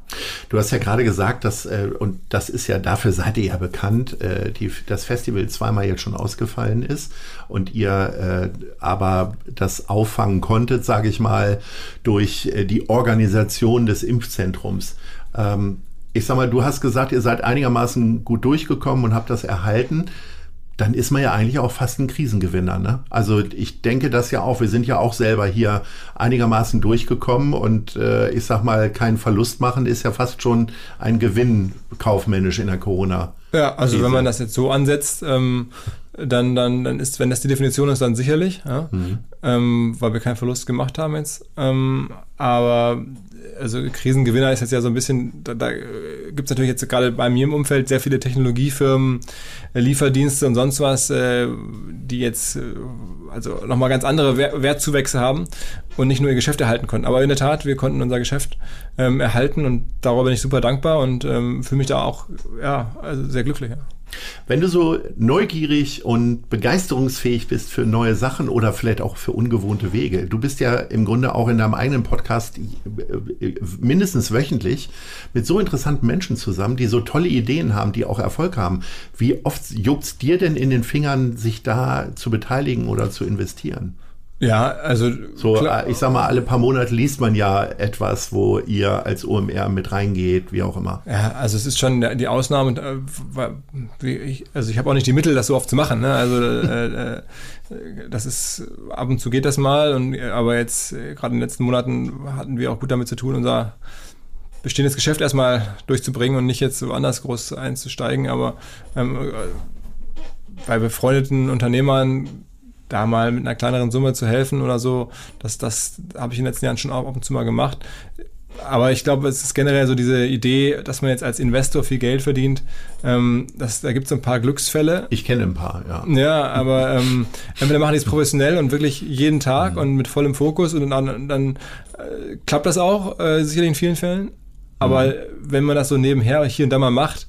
Du hast ja gerade gesagt, dass, äh, und das ist ja, dafür seid ihr ja bekannt, äh, die, das Festival zweimal jetzt schon ausgefallen ist und ihr äh, aber das auffangen konntet, sage ich mal, durch äh, die Organisation des Impfzentrums. Ähm, ich sag mal, du hast gesagt, ihr seid einigermaßen gut durchgekommen und habt das erhalten. dann ist man ja eigentlich auch fast ein Krisengewinner. Ne? Also ich denke das ja auch. Wir sind ja auch selber hier einigermaßen durchgekommen und äh, ich sag mal, keinen Verlust machen ist ja fast schon ein Gewinn kaufmännisch in der Corona. Ja, also wenn man das jetzt so ansetzt, ähm, dann, dann, dann ist, wenn das die Definition ist, dann sicherlich, ja? mhm. ähm, weil wir keinen Verlust gemacht haben jetzt. Ähm, aber also Krisengewinner ist jetzt ja so ein bisschen, da, da gibt es natürlich jetzt gerade bei mir im Umfeld sehr viele Technologiefirmen, äh, Lieferdienste und sonst was, äh, die jetzt äh, also nochmal ganz andere Wertzuwächse haben und nicht nur ihr Geschäft erhalten konnten. Aber in der Tat, wir konnten unser Geschäft ähm, erhalten und darüber bin ich super dankbar und ähm, fühle mich da auch ja, also sehr glücklich. Ja. Wenn du so neugierig und begeisterungsfähig bist für neue Sachen oder vielleicht auch für ungewohnte Wege, du bist ja im Grunde auch in deinem eigenen Podcast äh, mindestens wöchentlich mit so interessanten Menschen zusammen, die so tolle Ideen haben, die auch Erfolg haben. Wie oft juckt dir denn in den Fingern, sich da zu beteiligen oder zu investieren? Ja, also so, klar. ich sag mal, alle paar Monate liest man ja etwas, wo ihr als OMR mit reingeht, wie auch immer. Ja, also es ist schon die Ausnahme. Äh, also ich habe auch nicht die Mittel, das so oft zu machen. Ne? Also äh, äh, das ist ab und zu geht das mal, und, aber jetzt gerade in den letzten Monaten hatten wir auch gut damit zu tun, unser bestehendes Geschäft erstmal durchzubringen und nicht jetzt so anders groß einzusteigen. Aber ähm, bei befreundeten Unternehmern da mal mit einer kleineren Summe zu helfen oder so, das, das habe ich in den letzten Jahren schon auch ab und zu mal gemacht. Aber ich glaube, es ist generell so diese Idee, dass man jetzt als Investor viel Geld verdient. Ähm, das, da gibt es ein paar Glücksfälle. Ich kenne ein paar, ja. Ja, aber ähm, entweder machen die es professionell und wirklich jeden Tag mhm. und mit vollem Fokus und dann, dann äh, klappt das auch, äh, sicherlich in vielen Fällen. Aber mhm. wenn man das so nebenher hier und da mal macht,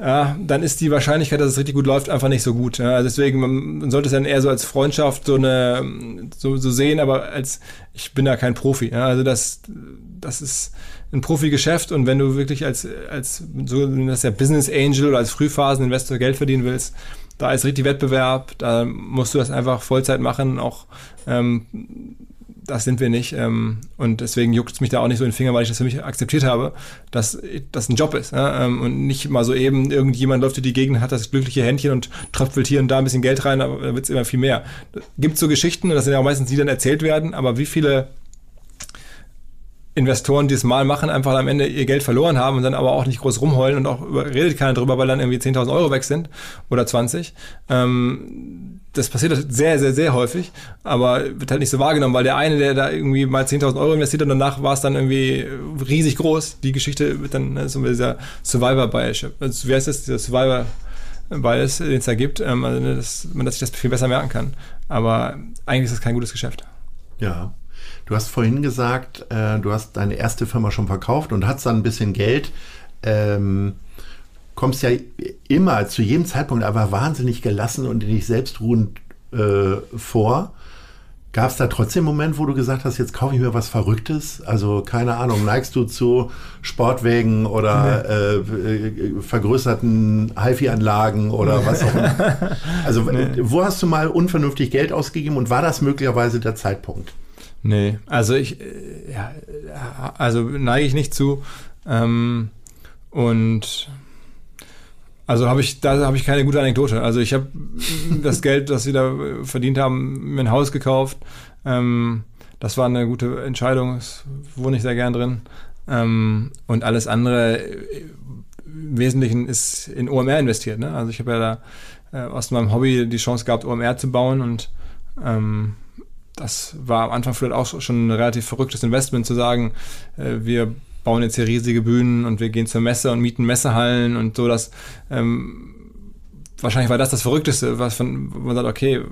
ja, dann ist die Wahrscheinlichkeit, dass es richtig gut läuft, einfach nicht so gut. Ja, deswegen, man sollte es dann eher so als Freundschaft so eine so, so sehen, aber als ich bin da kein Profi. Ja, also das, das ist ein Profi-Geschäft und wenn du wirklich als, als so das ja Business Angel oder als Frühphasen-Investor Geld verdienen willst, da ist richtig Wettbewerb, da musst du das einfach Vollzeit machen, auch ähm, das sind wir nicht. Ähm, und deswegen juckt es mich da auch nicht so in den Finger, weil ich das für mich akzeptiert habe, dass das ein Job ist. Ähm, und nicht mal so eben, irgendjemand läuft durch die Gegend, hat das glückliche Händchen und tröpfelt hier und da ein bisschen Geld rein, aber da wird es immer viel mehr. Gibt so Geschichten, und das sind ja auch meistens die dann erzählt werden, aber wie viele Investoren, die es mal machen, einfach am Ende ihr Geld verloren haben und dann aber auch nicht groß rumheulen und auch redet keiner drüber, weil dann irgendwie 10.000 Euro weg sind oder 20. Ähm, das passiert halt sehr, sehr, sehr häufig, aber wird halt nicht so wahrgenommen, weil der eine, der da irgendwie mal 10.000 Euro investiert und danach war es dann irgendwie riesig groß. Die Geschichte wird dann ne, so dieser Survivor-Bias. Also, wie heißt das? Dieser Survivor-Bias, den es da gibt, ähm, also, ne, dass man dass sich das viel besser merken kann. Aber eigentlich ist das kein gutes Geschäft. Ja. Du hast vorhin gesagt, äh, du hast deine erste Firma schon verkauft und hast dann ein bisschen Geld. Ähm, kommst ja immer zu jedem Zeitpunkt aber wahnsinnig gelassen und in dich selbst ruhend äh, vor. Gab es da trotzdem einen Moment, wo du gesagt hast, jetzt kaufe ich mir was Verrücktes? Also keine Ahnung, neigst du zu Sportwägen oder äh, äh, vergrößerten HiFi-Anlagen oder was auch immer? Also nee. wo hast du mal unvernünftig Geld ausgegeben und war das möglicherweise der Zeitpunkt? Nee, also ich, äh, ja, also neige ich nicht zu. Ähm, und also habe ich, da habe ich keine gute Anekdote. Also ich habe das Geld, das sie da verdient haben, mir ein Haus gekauft. Ähm, das war eine gute Entscheidung. Es wohne ich sehr gern drin. Ähm, und alles andere im Wesentlichen ist in OMR investiert. Ne? Also ich habe ja da äh, aus meinem Hobby die Chance gehabt, OMR zu bauen und ähm, das war am Anfang vielleicht auch schon ein relativ verrücktes Investment zu sagen, äh, wir bauen jetzt hier riesige Bühnen und wir gehen zur Messe und mieten Messehallen und so, dass ähm, wahrscheinlich war das das Verrückteste, was von, man sagt, okay,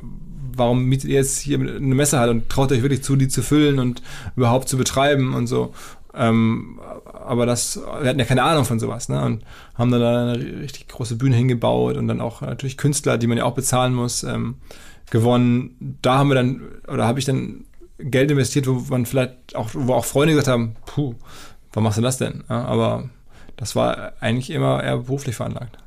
warum mietet ihr jetzt hier eine Messehalle und traut euch wirklich zu, die zu füllen und überhaupt zu betreiben und so. Ähm, aber das, wir hatten ja keine Ahnung von sowas, ne? Und haben dann da eine richtig große Bühne hingebaut und dann auch natürlich Künstler, die man ja auch bezahlen muss, ähm, gewonnen. Da haben wir dann, oder habe ich dann Geld investiert, wo man vielleicht auch, wo auch Freunde gesagt haben, puh, warum machst du das denn? Ja, aber das war eigentlich immer eher beruflich veranlagt.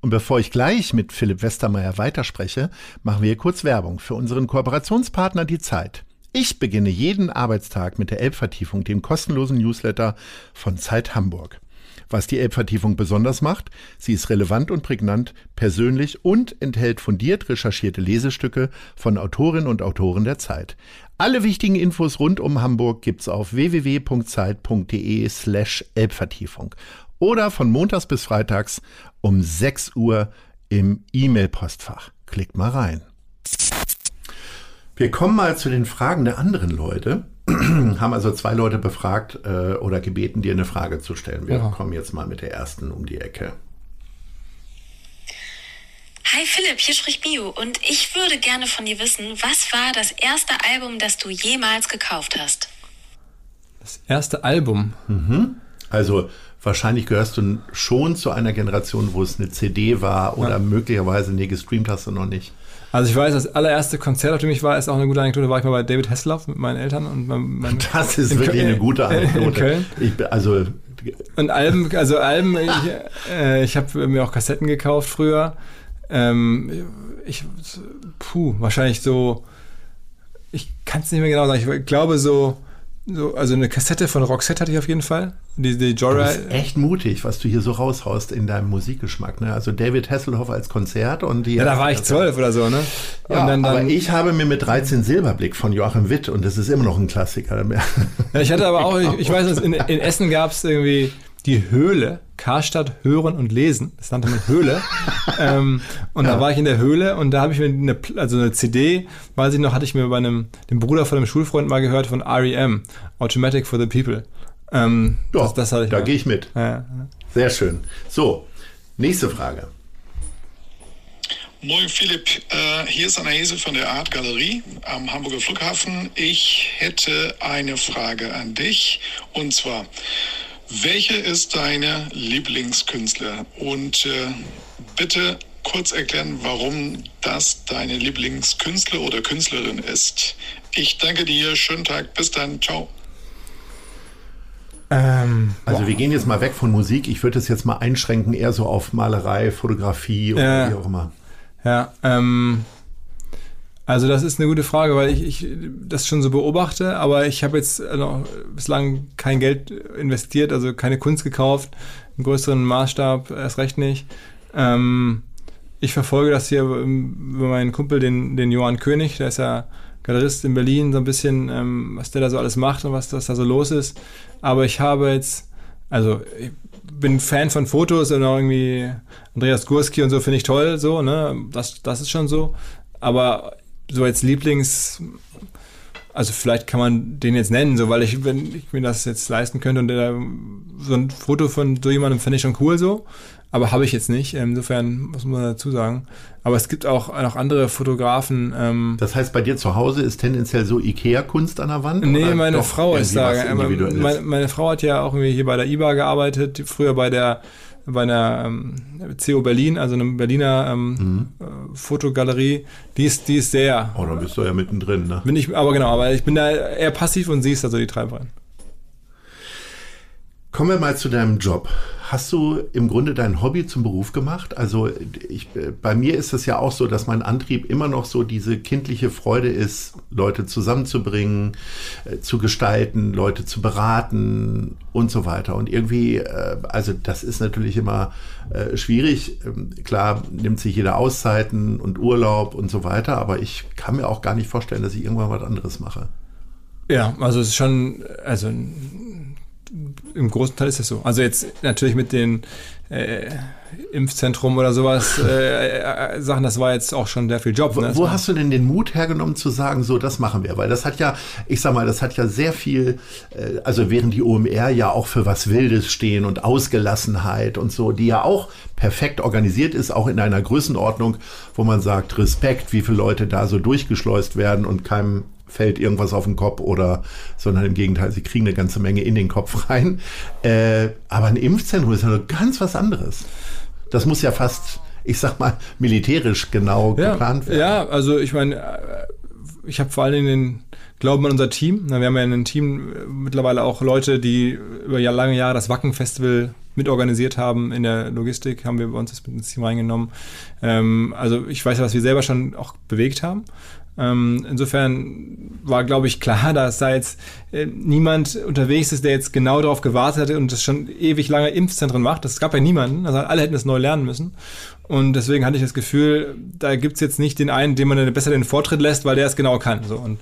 Und bevor ich gleich mit Philipp Westermeier weiterspreche, machen wir kurz Werbung für unseren Kooperationspartner Die Zeit. Ich beginne jeden Arbeitstag mit der Elbvertiefung, dem kostenlosen Newsletter von Zeit Hamburg. Was die Elbvertiefung besonders macht, sie ist relevant und prägnant, persönlich und enthält fundiert recherchierte Lesestücke von Autorinnen und Autoren der Zeit. Alle wichtigen Infos rund um Hamburg gibt's auf www.zeit.de slash Elbvertiefung oder von montags bis freitags um 6 Uhr im E-Mail-Postfach. Klickt mal rein. Wir kommen mal zu den Fragen der anderen Leute. haben also zwei Leute befragt äh, oder gebeten, dir eine Frage zu stellen. Wir ja. kommen jetzt mal mit der ersten um die Ecke. Hi Philipp, hier spricht Bio und ich würde gerne von dir wissen, was war das erste Album, das du jemals gekauft hast? Das erste Album? Mhm. Also wahrscheinlich gehörst du schon zu einer Generation, wo es eine CD war oder ja. möglicherweise, nee, gestreamt hast du noch nicht. Also ich weiß, das allererste Konzert, auf dem ich war, ist auch eine gute Anekdote, war ich mal bei David Hasselhoff mit meinen Eltern und meinem, meinem Das ist wirklich Köln, eine gute Anekdote. In Köln. Ich, also und Alben, also Alben, ich, äh, ich habe mir auch Kassetten gekauft früher. Ähm, ich, puh, wahrscheinlich so, ich kann es nicht mehr genau sagen. Ich glaube so so, also eine Kassette von Roxette hatte ich auf jeden Fall. Die, die Joyride. Du bist echt mutig, was du hier so raushaust in deinem Musikgeschmack. Ne? Also David Hasselhoff als Konzert und die. Ja, da war ich zwölf oder so, ne? Ja, dann, dann, aber ich habe mir mit 13 Silberblick von Joachim Witt und das ist immer noch ein Klassiker. Ja, ich hatte aber auch, ich, ich weiß, in, in Essen gab es irgendwie die Höhle, Karstadt Hören und Lesen. Das nannte man Höhle. ähm, und ja. da war ich in der Höhle und da habe ich mir eine, also eine CD, weiß ich noch, hatte ich mir bei einem, dem Bruder von einem Schulfreund mal gehört von REM, Automatic for the People. Ähm, ja, das, das da gehe ich mit. Ja. Sehr schön. So, nächste Frage. Moin Philipp, äh, hier ist Anahese von der Art Galerie am Hamburger Flughafen. Ich hätte eine Frage an dich und zwar, welcher ist deine Lieblingskünstler? Und äh, bitte kurz erklären, warum das deine Lieblingskünstler oder Künstlerin ist. Ich danke dir, schönen Tag, bis dann, ciao. Ähm, also wir gehen jetzt mal weg von Musik. Ich würde es jetzt mal einschränken, eher so auf Malerei, Fotografie oder äh, wie auch immer. Ja, ähm, also das ist eine gute Frage, weil ich, ich das schon so beobachte, aber ich habe jetzt noch bislang kein Geld investiert, also keine Kunst gekauft, einen größeren Maßstab erst recht nicht. Ähm, ich verfolge das hier über meinen Kumpel, den, den Johann König, der ist ja Galerist in Berlin, so ein bisschen, ähm, was der da so alles macht und was, was da so los ist. Aber ich habe jetzt, also ich bin Fan von Fotos und auch irgendwie Andreas Gurski und so finde ich toll, so, ne? Das, das ist schon so. Aber so als Lieblings, also vielleicht kann man den jetzt nennen, so weil ich, wenn ich mir das jetzt leisten könnte und der, so ein Foto von so jemandem fände ich schon cool so, aber habe ich jetzt nicht. Insofern muss man dazu sagen. Aber es gibt auch noch andere Fotografen. Ähm, das heißt, bei dir zu Hause ist tendenziell so Ikea-Kunst an der Wand? Nee, meine Frau ist da. Meine, meine, Frau hat ja auch irgendwie hier bei der IBA gearbeitet, früher bei der bei einer ähm, CO Berlin, also einem Berliner ähm, mhm. äh, Fotogalerie, die ist, die ist sehr. Oh, da bist du ja mittendrin, ne? Bin ich, aber genau, aber ich bin da eher passiv und siehst also die Treiberin. Kommen wir mal zu deinem Job. Hast du im Grunde dein Hobby zum Beruf gemacht? Also ich, bei mir ist es ja auch so, dass mein Antrieb immer noch so diese kindliche Freude ist, Leute zusammenzubringen, äh, zu gestalten, Leute zu beraten und so weiter. Und irgendwie, äh, also das ist natürlich immer äh, schwierig. Ähm, klar nimmt sich jeder Auszeiten und Urlaub und so weiter, aber ich kann mir auch gar nicht vorstellen, dass ich irgendwann was anderes mache. Ja, also es ist schon, also im großen Teil ist es so. Also jetzt natürlich mit den äh, Impfzentrum oder sowas äh, äh, Sachen, das war jetzt auch schon sehr viel Job. Ne? Wo, wo hast du denn den Mut hergenommen zu sagen, so das machen wir? Weil das hat ja, ich sag mal, das hat ja sehr viel, äh, also während die OMR ja auch für was Wildes stehen und Ausgelassenheit und so, die ja auch perfekt organisiert ist, auch in einer Größenordnung, wo man sagt, Respekt, wie viele Leute da so durchgeschleust werden und keinem fällt irgendwas auf den Kopf oder, sondern im Gegenteil, sie kriegen eine ganze Menge in den Kopf rein. Äh, aber ein Impfzentrum ist ja ganz was anderes. Das muss ja fast, ich sag mal, militärisch genau ja, geplant werden. Ja, also ich meine, äh, ich habe vor allen Dingen den Glauben an unser Team. Wir haben ja in einem Team äh, mittlerweile auch Leute, die über lange Jahre das Wacken-Festival mitorganisiert haben in der Logistik, haben wir bei uns das mit ins Team reingenommen. Ähm, also ich weiß ja, was wir selber schon auch bewegt haben. Ähm, insofern war, glaube ich, klar, dass da jetzt äh, niemand unterwegs ist, der jetzt genau darauf gewartet hatte und das schon ewig lange Impfzentren macht. Das gab ja niemanden. Also alle hätten es neu lernen müssen. Und deswegen hatte ich das Gefühl, da gibt's jetzt nicht den einen, dem man besser den Vortritt lässt, weil der es genau kann. So. Und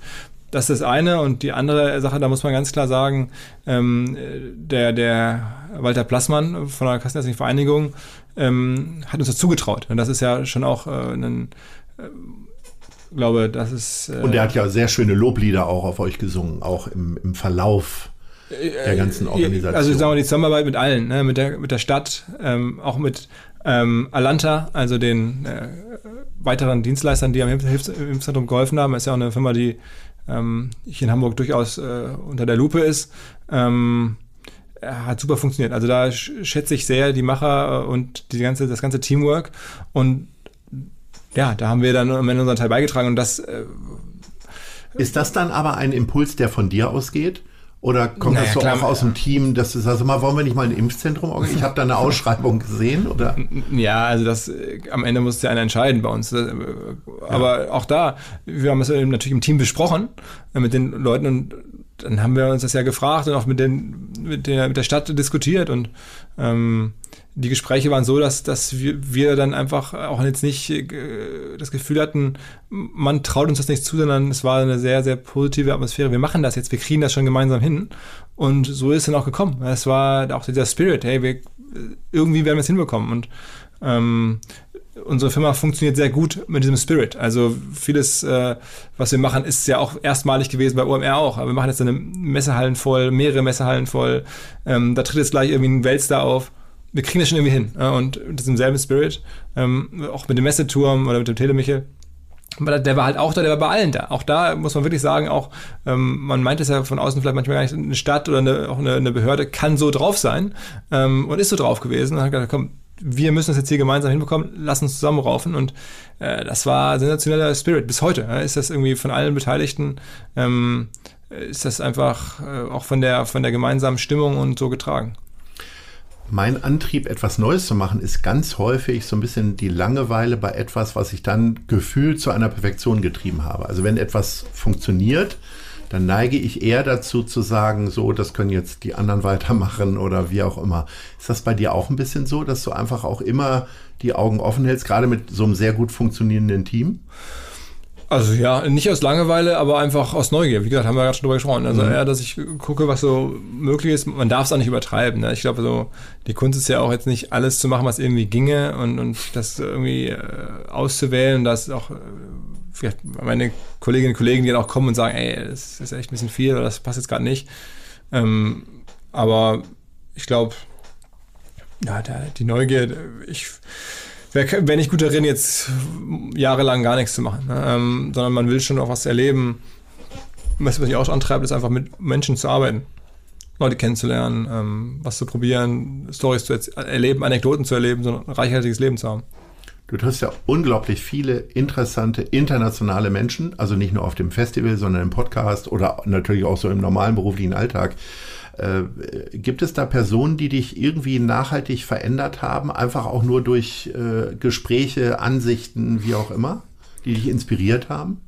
das ist das eine. Und die andere Sache, da muss man ganz klar sagen, ähm, der, der Walter Plassmann von der Kassenärztlichen Vereinigung ähm, hat uns das zugetraut. Und das ist ja schon auch äh, ein äh, glaube, das ist. Äh und er hat ja sehr schöne Loblieder auch auf euch gesungen, auch im, im Verlauf der ganzen Organisation. Also sagen wir die Zusammenarbeit mit allen, ne? mit, der, mit der Stadt, ähm, auch mit ähm, Alanta, also den äh, weiteren Dienstleistern, die am Hilfszentrum geholfen haben. ist ja auch eine Firma, die ähm, hier in Hamburg durchaus äh, unter der Lupe ist. Ähm, hat super funktioniert. Also da schätze ich sehr die Macher und die ganze, das ganze Teamwork. Und ja, da haben wir dann am Ende unseren Teil beigetragen und das. Äh, ist das dann aber ein Impuls, der von dir ausgeht? Oder kommt naja, das so klar, auch aus dem Team, dass du sagst, mal, wollen wir nicht mal ein Impfzentrum organisieren? Ich habe da eine Ausschreibung gesehen, oder? Ja, also das äh, am Ende muss ja einer entscheiden bei uns. Äh, aber ja. auch da, wir haben es natürlich im Team besprochen äh, mit den Leuten und dann haben wir uns das ja gefragt und auch mit, den, mit, der, mit der Stadt diskutiert und ähm, die Gespräche waren so, dass, dass wir, wir dann einfach auch jetzt nicht äh, das Gefühl hatten, man traut uns das nicht zu, sondern es war eine sehr, sehr positive Atmosphäre. Wir machen das jetzt, wir kriegen das schon gemeinsam hin. Und so ist es dann auch gekommen. Es war auch dieser Spirit, hey, wir, irgendwie werden wir es hinbekommen. Und ähm, unsere Firma funktioniert sehr gut mit diesem Spirit. Also vieles, äh, was wir machen, ist ja auch erstmalig gewesen bei OMR auch. Aber wir machen jetzt eine Messehallen voll, mehrere Messehallen voll. Ähm, da tritt jetzt gleich irgendwie ein Weltstar auf wir kriegen das schon irgendwie hin. Und mit diesem selben Spirit, ähm, auch mit dem Messeturm oder mit dem Telemichel, der war halt auch da, der war bei allen da. Auch da muss man wirklich sagen, auch ähm, man meint es ja von außen vielleicht manchmal gar nicht, eine Stadt oder eine, auch eine, eine Behörde kann so drauf sein ähm, und ist so drauf gewesen. Und hat gesagt, komm, wir müssen das jetzt hier gemeinsam hinbekommen, lass uns zusammenraufen. Und äh, das war sensationeller Spirit. Bis heute ja, ist das irgendwie von allen Beteiligten, ähm, ist das einfach äh, auch von der, von der gemeinsamen Stimmung und so getragen. Mein Antrieb, etwas Neues zu machen, ist ganz häufig so ein bisschen die Langeweile bei etwas, was ich dann gefühlt zu einer Perfektion getrieben habe. Also wenn etwas funktioniert, dann neige ich eher dazu zu sagen, so, das können jetzt die anderen weitermachen oder wie auch immer. Ist das bei dir auch ein bisschen so, dass du einfach auch immer die Augen offen hältst, gerade mit so einem sehr gut funktionierenden Team? Also ja, nicht aus Langeweile, aber einfach aus Neugier. Wie gesagt, haben wir gerade schon drüber gesprochen. Also mhm. eher, dass ich gucke, was so möglich ist. Man darf es auch nicht übertreiben. Ne? Ich glaube, so die Kunst ist ja auch jetzt nicht alles zu machen, was irgendwie ginge und, und das irgendwie äh, auszuwählen. Das auch äh, meine Kolleginnen und Kollegen, die dann auch kommen und sagen, ey, das ist echt ein bisschen viel oder das passt jetzt gerade nicht. Ähm, aber ich glaube, ja, der, die Neugier, ich wäre wär nicht gut darin, jetzt jahrelang gar nichts zu machen, ne? ähm, sondern man will schon auch was erleben. Was, mich auch antreibt, ist einfach mit Menschen zu arbeiten. Leute kennenzulernen, ähm, was zu probieren, Stories zu erleben, Anekdoten zu erleben, so ein reichhaltiges Leben zu haben. Du triffst ja unglaublich viele interessante internationale Menschen, also nicht nur auf dem Festival, sondern im Podcast oder natürlich auch so im normalen beruflichen Alltag. Äh, gibt es da Personen, die dich irgendwie nachhaltig verändert haben, einfach auch nur durch äh, Gespräche, Ansichten, wie auch immer, die dich inspiriert haben?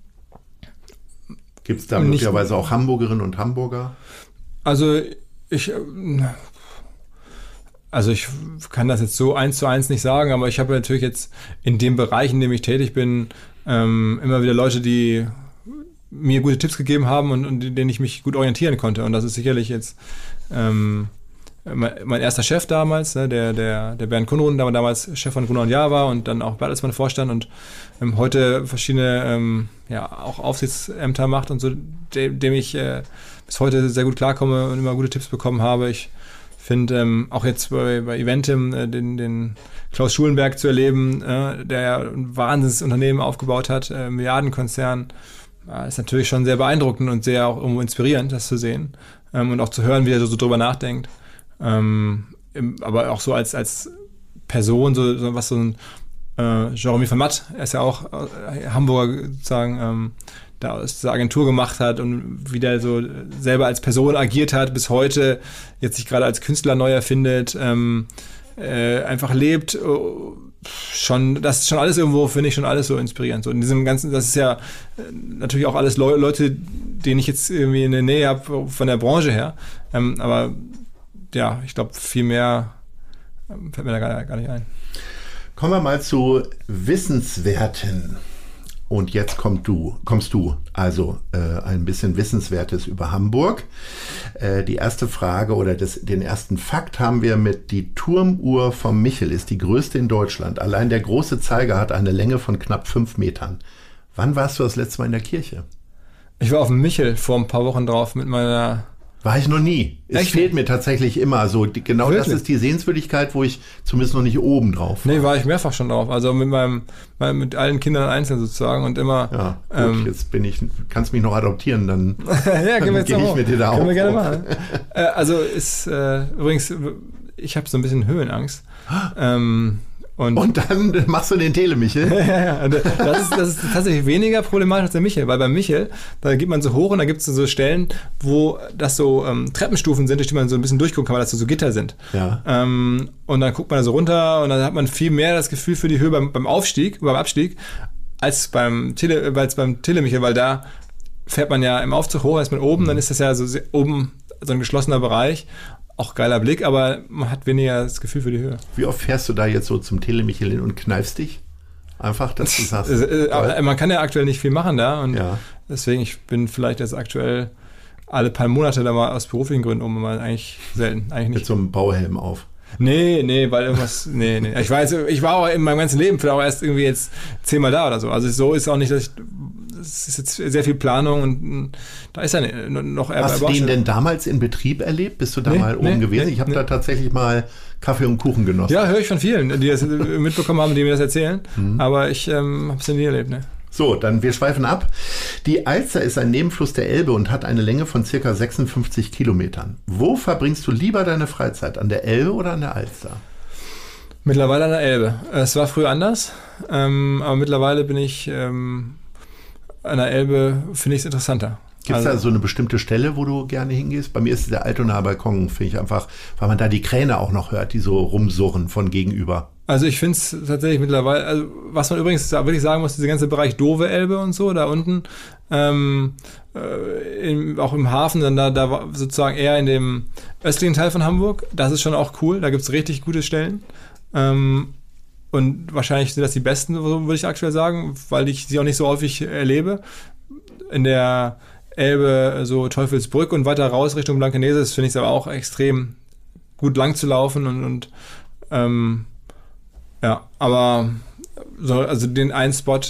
Gibt es da Nicht, möglicherweise auch Hamburgerinnen und Hamburger? Also ich, äh, also ich kann das jetzt so eins zu eins nicht sagen, aber ich habe natürlich jetzt in dem Bereich, in dem ich tätig bin, ähm, immer wieder Leute, die mir gute Tipps gegeben haben und, und denen ich mich gut orientieren konnte. Und das ist sicherlich jetzt ähm, mein, erster Chef damals, ne, der, der, der Bernd Kunrun, der damals Chef von Gruner und Jahr war und dann auch Bertelsmann Vorstand und ähm, heute verschiedene ähm, ja, auch Aufsichtsämter macht und so, dem, dem ich äh, bis heute sehr gut klarkomme und immer gute Tipps bekommen habe. Ich finde ähm, auch jetzt bei, bei Eventim äh, den, den Klaus Schulenberg zu erleben, äh, der ein Wahnsinnsunternehmen aufgebaut hat, äh, Milliardenkonzern, ist natürlich schon sehr beeindruckend und sehr auch irgendwo inspirierend, das zu sehen ähm, und auch zu hören, wie er so, so drüber nachdenkt. Ähm, im, aber auch so als, als Person, so, so was so ein äh, Jeremy Vermatt, er ist ja auch äh, Hamburger sozusagen, ähm, da aus dieser Agentur gemacht hat und wie der so selber als Person agiert hat, bis heute jetzt sich gerade als Künstler neu erfindet, ähm, äh, einfach lebt. Oh, schon, das ist schon alles irgendwo, finde ich, schon alles so inspirierend. So in diesem ganzen, das ist ja äh, natürlich auch alles Le Leute, den ich jetzt irgendwie in der Nähe habe von der Branche her. Ähm, aber ja, ich glaube, viel mehr ähm, fällt mir da gar, gar nicht ein. Kommen wir mal zu Wissenswerten. Und jetzt kommst du, kommst du, also äh, ein bisschen Wissenswertes über Hamburg. Äh, die erste Frage oder das, den ersten Fakt haben wir mit die Turmuhr vom Michel ist die größte in Deutschland. Allein der große Zeiger hat eine Länge von knapp fünf Metern. Wann warst du das letzte Mal in der Kirche? Ich war auf dem Michel vor ein paar Wochen drauf mit meiner war ich noch nie. Es Echt? fehlt mir tatsächlich immer so. Die, genau das Wirklich? ist die Sehenswürdigkeit, wo ich zumindest noch nicht oben drauf war. Nee, war ich mehrfach schon drauf. Also mit meinem, mein- mit allen Kindern einzeln sozusagen und immer. Ja, gut, ähm, jetzt bin ich, kannst mich noch adoptieren, dann. ja, gehen wir jetzt Geh noch ich hoch. mit dir da Können auch wir gerne machen. äh, also ist äh, übrigens, ich habe so ein bisschen Höhenangst. ähm, und, Und dann machst du den Telemichel. ja, ja, das ist, das ist tatsächlich weniger problematisch als der Michel, weil beim Michel, da geht man so hoch und da gibt es so Stellen, wo das so ähm, Treppenstufen sind, durch die man so ein bisschen durchgucken kann, weil das so, so Gitter sind. Ja. Ähm, und dann guckt man da so runter und dann hat man viel mehr das Gefühl für die Höhe beim, beim Aufstieg, beim Abstieg, als beim Tele, äh, als beim Telemichel, weil da fährt man ja im Aufzug hoch, ist man oben, dann ist das ja so oben so ein geschlossener Bereich. Auch geiler Blick, aber man hat weniger das Gefühl für die Höhe. Wie oft fährst du da jetzt so zum Telemichel hin und kneifst dich? Einfach, dass du sagst. Äh, man kann ja aktuell nicht viel machen da und Ja. deswegen, ich bin vielleicht jetzt aktuell alle paar Monate da mal aus beruflichen Gründen um, aber eigentlich selten. Eigentlich mit nicht. so einem Bauhelm auf. Nee, nee, weil irgendwas, nee, nee. Ich weiß, ich war auch in meinem ganzen Leben vielleicht auch erst irgendwie jetzt zehnmal da oder so. Also so ist auch nicht, dass ich, es ist jetzt sehr viel Planung und mh, da ist ja ne- noch Hast du den denn damals in Betrieb erlebt? Bist du da Nee, mal oben nee, gewesen? nee, ich habe da tatsächlich mal Kaffee und Kuchen genossen. Ja, höre ich von vielen, die das mitbekommen haben, die mir das erzählen. Mhm. Aber ich ähm, habe es nie erlebt, ne? So, dann wir schweifen ab. Die Alster ist ein Nebenfluss der Elbe und hat eine Länge von circa 56 Kilometern. Wo verbringst du lieber deine Freizeit? An der Elbe oder an der Alster? Mittlerweile an der Elbe. Es war früher anders, ähm, aber mittlerweile bin ich ähm, an der Elbe, finde ich es interessanter. Gibt es Also- da so eine bestimmte Stelle, wo du gerne hingehst? Bei mir ist es der Altonaer Balkon, finde ich einfach, weil man da die Kräne auch noch hört, die so rumsurren von gegenüber. Also ich finde es tatsächlich mittlerweile, also was man übrigens wirklich sagen muss, dieser ganze Bereich Dove Elbe und so, da unten, ähm, äh, im, auch im Hafen, dann da, da sozusagen eher in dem östlichen Teil von Hamburg, das ist schon auch cool, da gibt es richtig gute Stellen. Ähm, und wahrscheinlich sind das die besten, würde ich aktuell sagen, weil ich sie auch nicht so häufig erlebe. In der Elbe, so Teufelsbrück und weiter raus Richtung Blankenese, finde ich es aber auch extrem gut lang zu laufen und, und ähm, ja, aber so, also den einen Spot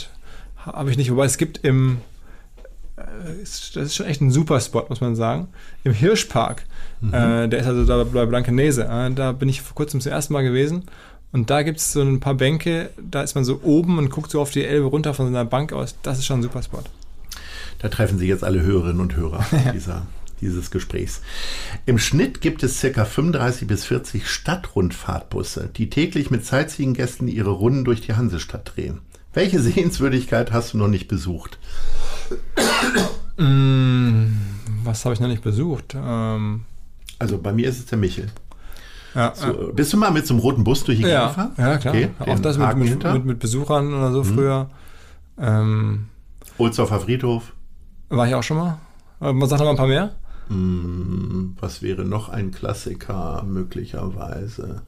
habe ich nicht, wobei es gibt im, äh, das ist schon echt ein super Spot, muss man sagen, im Hirschpark, äh, der ist also da bei Blankenese, äh, da bin ich vor kurzem zum ersten Mal gewesen. Und da gibt es so ein paar Bänke, da ist man so oben und guckt so auf die Elbe runter von so einer Bank aus, das ist schon ein super Spot. Da treffen sich jetzt alle Hörerinnen und Hörer dieser, dieses Gesprächs. Im Schnitt gibt es circa 35 bis 40 Stadtrundfahrtbusse, die täglich mit Sightseeing-Gästen ihre Runden durch die Hansestadt drehen. Welche Sehenswürdigkeit hast du noch nicht besucht? Was habe ich noch nicht besucht? Ähm, Also bei mir ist es der Michel. ja, So, bist du mal mit so einem roten Bus durch die Ja, gefahren? ja klar. Okay, auch das mit, mit, mit, mit Besuchern oder so früher. Ähm, Ohlsdorfer Friedhof. war ich auch schon mal. Man sagt noch mal ein paar mehr. Hm, Was wäre noch ein Klassiker möglicherweise?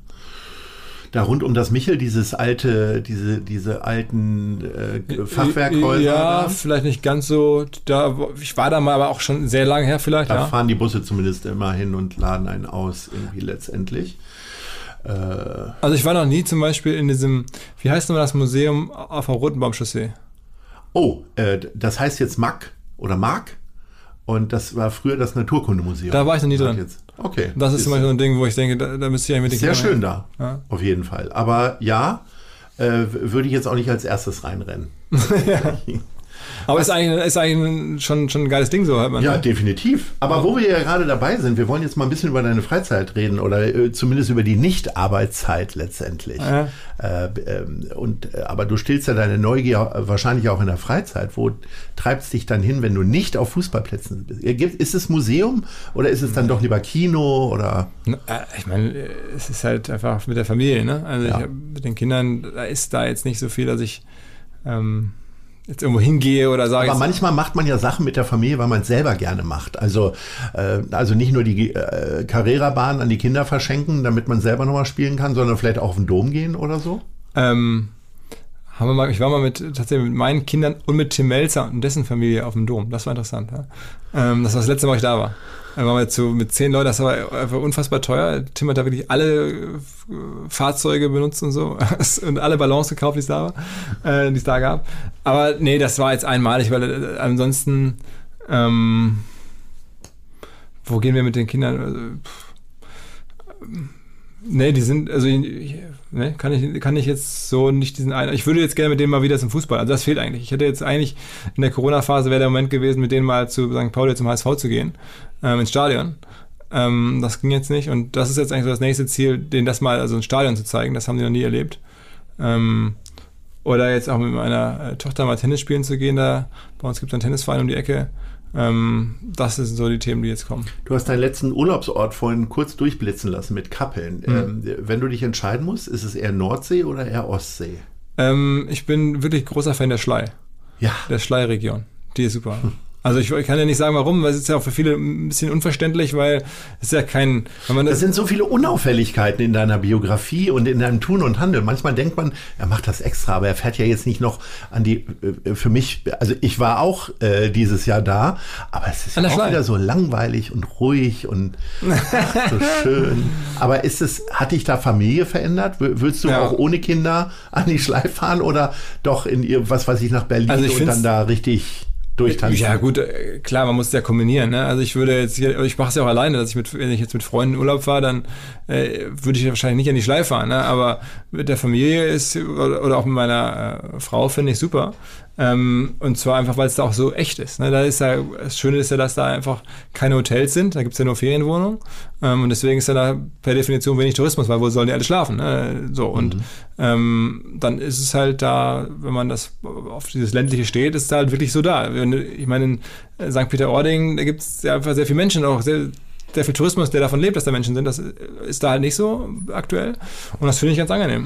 Da rund um das Michel, dieses alte, diese, diese alten äh, Fachwerkhäuser. Ja, da. vielleicht nicht ganz so. Da, ich war da mal, aber auch schon sehr lange her vielleicht. Da ja. fahren die Busse zumindest immer hin und laden einen aus, irgendwie letztendlich. Äh, Also ich war noch nie zum Beispiel in diesem, wie heißt nochmal das Museum auf der Rotenbaumchaussee? oh, äh, das heißt jetzt MAC oder MARC. Und das war früher das Naturkundemuseum. Da war ich noch nie drin. Jetzt. Okay. Das ist zum Beispiel so ein Ding, wo ich denke, da, da müsste ich eigentlich mit den Sehr Kindern schön da, Ja. auf jeden Fall. Aber ja, äh, würde ich jetzt auch nicht als erstes reinrennen. Aber ist eigentlich, ist eigentlich schon, schon ein geiles Ding so, hört man. Ja, ne? definitiv. Aber wo wir ja gerade dabei sind, wir wollen jetzt mal ein bisschen über deine Freizeit reden oder äh, zumindest über die Nicht-Arbeitszeit letztendlich. Ja. Äh, ähm, und, äh, aber du stillst ja deine Neugier wahrscheinlich auch in der Freizeit. Wo treibst dich dann hin, wenn du nicht auf Fußballplätzen bist? Äh, Ist es Museum oder ist es dann doch lieber Kino oder? Äh, Ich meine, es ist halt einfach mit der Familie, ne? Also Ja. ich mit den Kindern, da ist da jetzt nicht so viel, dass ich ähm, jetzt irgendwo hingehe oder sage. Aber manchmal macht man ja Sachen mit der Familie, weil man es selber gerne macht. Also, äh, also nicht nur die äh, Carrera-Bahn an die Kinder verschenken, damit man selber nochmal spielen kann, sondern vielleicht auch auf den Dom gehen oder so. Ähm, haben wir mal, ich war mal mit tatsächlich mit meinen Kindern und mit Tim Melzer und dessen Familie auf dem Dom. Das war interessant. Ja? Ähm, das war das letzte Mal, ich da war. Dann waren wir zu, mit zehn Leuten, das war einfach unfassbar teuer. Tim hat da wirklich alle äh, Fahrzeuge benutzt und so und alle Ballons gekauft, die es da war, äh, die es da gab. Aber nee, das war jetzt einmalig, weil äh, ansonsten ähm, wo gehen wir mit den Kindern? Also, Nee, die sind, also ne, kann, ich, kann ich jetzt so nicht diesen einen. Ich würde jetzt gerne mit denen mal wieder zum Fußball. Also das fehlt eigentlich. Ich hätte jetzt eigentlich in der Corona-Phase wäre der Moment gewesen, mit denen mal zu St. Pauli zum HSV zu gehen, ähm, ins Stadion. Ähm, das ging jetzt nicht. Und das ist jetzt eigentlich so das nächste Ziel, denen das mal, also ins Stadion zu zeigen. Das haben die noch nie erlebt. Ähm, oder jetzt auch mit meiner äh, Tochter mal Tennis spielen zu gehen. Da bei uns gibt es einen Tennisverein um die Ecke. Ähm, das sind so die Themen, die jetzt kommen. Du hast deinen letzten Urlaubsort vorhin kurz durchblitzen lassen mit Kappeln. Mhm. Ähm, wenn du dich entscheiden musst, ist es eher Nordsee oder eher Ostsee? Ähm, ich bin wirklich großer Fan der Schlei. Ja. Der Schlei-Region. Die ist super. Hm. Also ich, ich, kann ja nicht sagen, warum, weil es ist ja auch für viele ein bisschen unverständlich, weil es ist ja kein. Wenn man das, das sind so viele Unauffälligkeiten in deiner Biografie und in deinem Tun und Handeln. Manchmal denkt man, er macht das extra, aber er fährt ja jetzt nicht noch an die. Äh, für mich, also ich war auch äh, dieses Jahr da, aber es ist ja auch Schleim. wieder so langweilig und ruhig und ach, so schön. Aber ist es, hat dich da Familie verändert? Willst du ja. auch ohne Kinder an die Schleif fahren oder doch in ihr, was weiß ich, nach Berlin also und dann da richtig durchtanzen. Ja, gut, äh, klar, man muss es ja kombinieren. Ne? Also ich würde jetzt, ich mache es ja auch alleine, dass ich mit, wenn ich jetzt mit Freunden in Urlaub fahre, dann äh, würde ich wahrscheinlich nicht an die Schleife fahren. Ne? Aber mit der Familie ist oder, oder auch mit meiner äh, Frau finde ich super. Ähm, und zwar einfach, weil es da auch so echt ist. Ne? Da ist ja, das Schöne ist ja, dass da einfach keine Hotels sind, da gibt es ja nur Ferienwohnungen. Ähm, und deswegen ist ja da per Definition wenig Tourismus, weil wo sollen die alle schlafen? Ne? So, und mhm. ähm, dann ist es halt da, wenn man das auf dieses ländliche steht, ist es halt wirklich so da. Ich meine, in St. Peter-Ording, da gibt es ja einfach sehr viele Menschen, auch sehr sehr viel Tourismus, der davon lebt, dass da Menschen sind, das ist da halt nicht so aktuell. Und das finde ich ganz angenehm.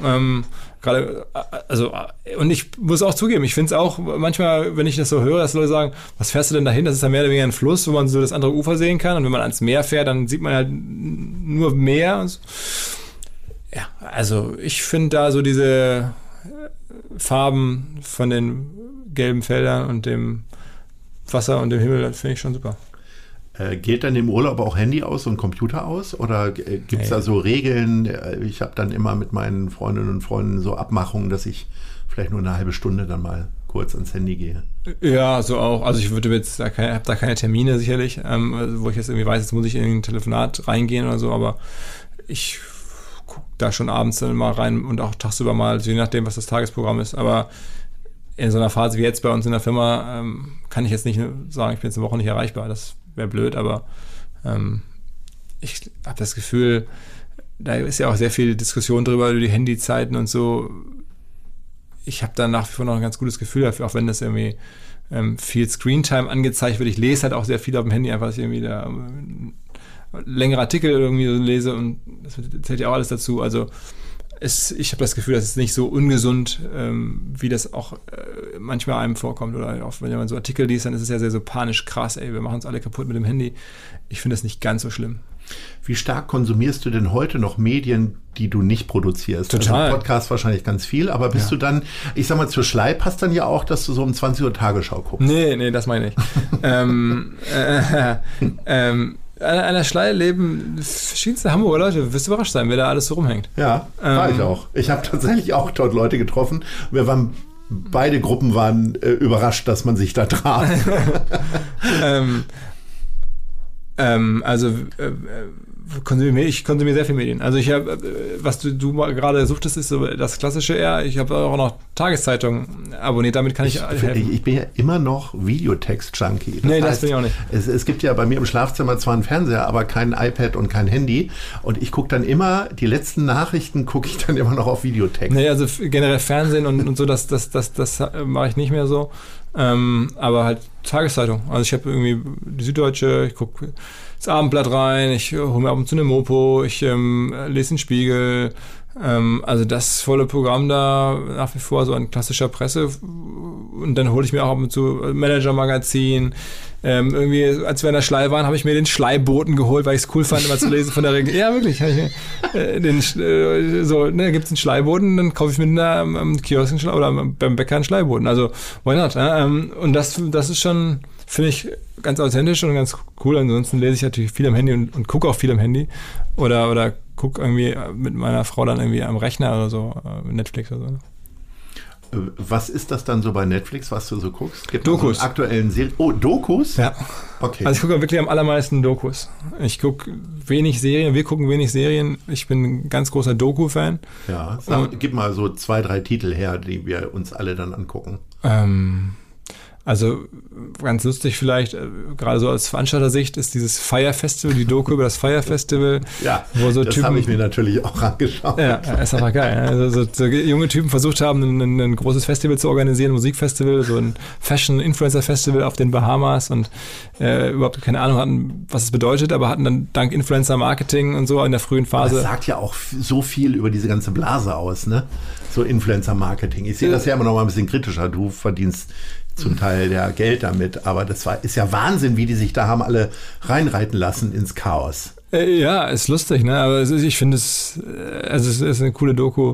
Gerade, also, und ich muss auch zugeben, ich finde es auch manchmal, wenn ich das so höre, dass Leute sagen, was fährst du denn dahin? Das ist ja mehr oder weniger ein Fluss, wo man so das andere Ufer sehen kann. Und wenn man ans Meer fährt, dann sieht man halt nur Meer. So. Ja, also ich finde da so diese Farben von den gelben Feldern und dem Wasser und dem Himmel, das finde ich schon super. Äh, geht dann im Urlaub auch Handy aus und Computer aus? Oder äh, gibt es da so Regeln? Äh, ich habe dann immer mit meinen Freundinnen und Freunden so Abmachungen, dass ich vielleicht nur eine halbe Stunde dann mal kurz ans Handy gehe. Ja, so auch. Also ich würde jetzt da keine, habe da keine Termine sicherlich, ähm, also wo ich jetzt irgendwie weiß, jetzt muss ich in ein Telefonat reingehen oder so, aber ich gucke da schon abends dann mal rein und auch tagsüber mal, je nachdem, was das Tagesprogramm ist. Aber in so einer Phase wie jetzt bei uns in der Firma ähm, kann ich jetzt nicht sagen, ich bin jetzt eine Woche nicht erreichbar. Das wäre blöd, aber ähm, ich habe das Gefühl, da ist ja auch sehr viel Diskussion drüber, über die Handyzeiten und so. Ich habe da nach wie vor noch ein ganz gutes Gefühl dafür, auch wenn das irgendwie ähm, viel Screentime angezeigt wird. Ich lese halt auch sehr viel auf dem Handy, einfach, dass ich irgendwie da ähm, längere Artikel irgendwie so lese und das zählt ja auch alles dazu. Also es, ich habe das Gefühl, das ist nicht so ungesund, ähm, wie das auch äh, manchmal einem vorkommt. Oder auch wenn man so Artikel liest, dann ist es ja sehr so panisch krass, ey, wir machen uns alle kaputt mit dem Handy. Ich finde das nicht ganz so schlimm. Wie stark konsumierst du denn heute noch Medien, die du nicht produzierst? Total. Also Podcast wahrscheinlich ganz viel, aber bist ja. du dann, ich sag mal, zur Schleip passt dann ja auch, dass du so um 20 Uhr Tagesschau guckst. Nee, nee, das meine ich. ähm, äh, ähm, an der Schleie leben verschiedenste Hamburger Leute. Wirst du überrascht sein, wer da alles so rumhängt. Ja, war ähm, ich auch. Ich habe tatsächlich auch dort Leute getroffen. Wir waren beide Gruppen waren äh, überrascht, dass man sich da traf. ähm, ähm, also äh, konsumiere, ich konsumiere sehr viel Medien. Also ich habe, äh, was du, du gerade suchtest, ist so das klassische eher. Ich habe auch noch Tageszeitungen abonniert, damit kann ich, ich helfen. Ich bin ja immer noch Videotext-Junkie. Nee, heißt, das bin ich auch nicht. Es, es, gibt ja bei mir im Schlafzimmer zwar einen Fernseher, aber kein iPad und kein Handy. Und ich gucke dann immer, die letzten Nachrichten gucke ich dann immer noch auf Videotext. Nee, also generell Fernsehen und, und so, das, das, das, das mache ich nicht mehr so. Ähm, aber halt Tageszeitung. Also ich habe irgendwie die Süddeutsche, ich gucke ins Abendblatt rein, ich hole mir ab und zu eine Mopo, ich ähm, lese den Spiegel, Ähm, also das volle Programm da nach wie vor so an klassischer Presse. Und dann hole ich mir auch ab und zu Manager-Magazin. Ähm, irgendwie, als wir in der Schlei waren, habe ich mir den Schleiboten geholt, weil ich es cool fand, immer zu lesen von der Regel. Ja, wirklich. Ich mir, äh, den, äh, so, ne, gibt es einen Schleiboten, dann kaufe ich mir einen, am, am Kiosk oder beim Bäcker einen Schleiboten. Also, why not? Ähm, und das, das ist schon, finde ich, ganz authentisch und ganz cool. Ansonsten lese ich natürlich viel am Handy und, und gucke auch viel am Handy. Oder, oder gucke irgendwie mit meiner Frau dann irgendwie am Rechner oder so, äh, Netflix oder so. Ne? Äh, was ist das dann so bei Netflix, was du so guckst? Gibt Dokus. So aktuellen Serien. Oh, Dokus? Ja. Okay. Also ich gucke wirklich am allermeisten Dokus. Ich gucke wenig Serien, wir gucken wenig Serien. Ich bin ein ganz großer Doku-Fan. Ja, Sag, gib mal so zwei, drei Titel her, die wir uns alle dann angucken. Ähm, also ganz lustig vielleicht, äh, gerade so aus Veranstalter-Sicht, ist dieses Fire Festival, die Doku über das Fire Festival. Ja, wo so das habe ich mir natürlich auch angeschaut. Ja, ist einfach geil. Also so, so junge Typen versucht haben, ein, ein, großes Festival zu organisieren, ein Musikfestival, so ein Fashion-Influencer-Festival auf den Bahamas und äh, überhaupt keine Ahnung hatten, was es bedeutet, aber hatten dann dank Influencer-Marketing und so in der frühen Phase. Das sagt ja auch so viel über diese ganze Blase aus, ne? So Influencer-Marketing. Ich sehe das ja immer noch mal ein bisschen kritischer. Du verdienst zum Teil ja Geld damit. Aber das war, ist ja Wahnsinn, wie die sich da haben alle reinreiten lassen ins Chaos. Äh, ja, ist lustig, ne? Aber ist, ich finde es, äh, also es ist eine coole Doku.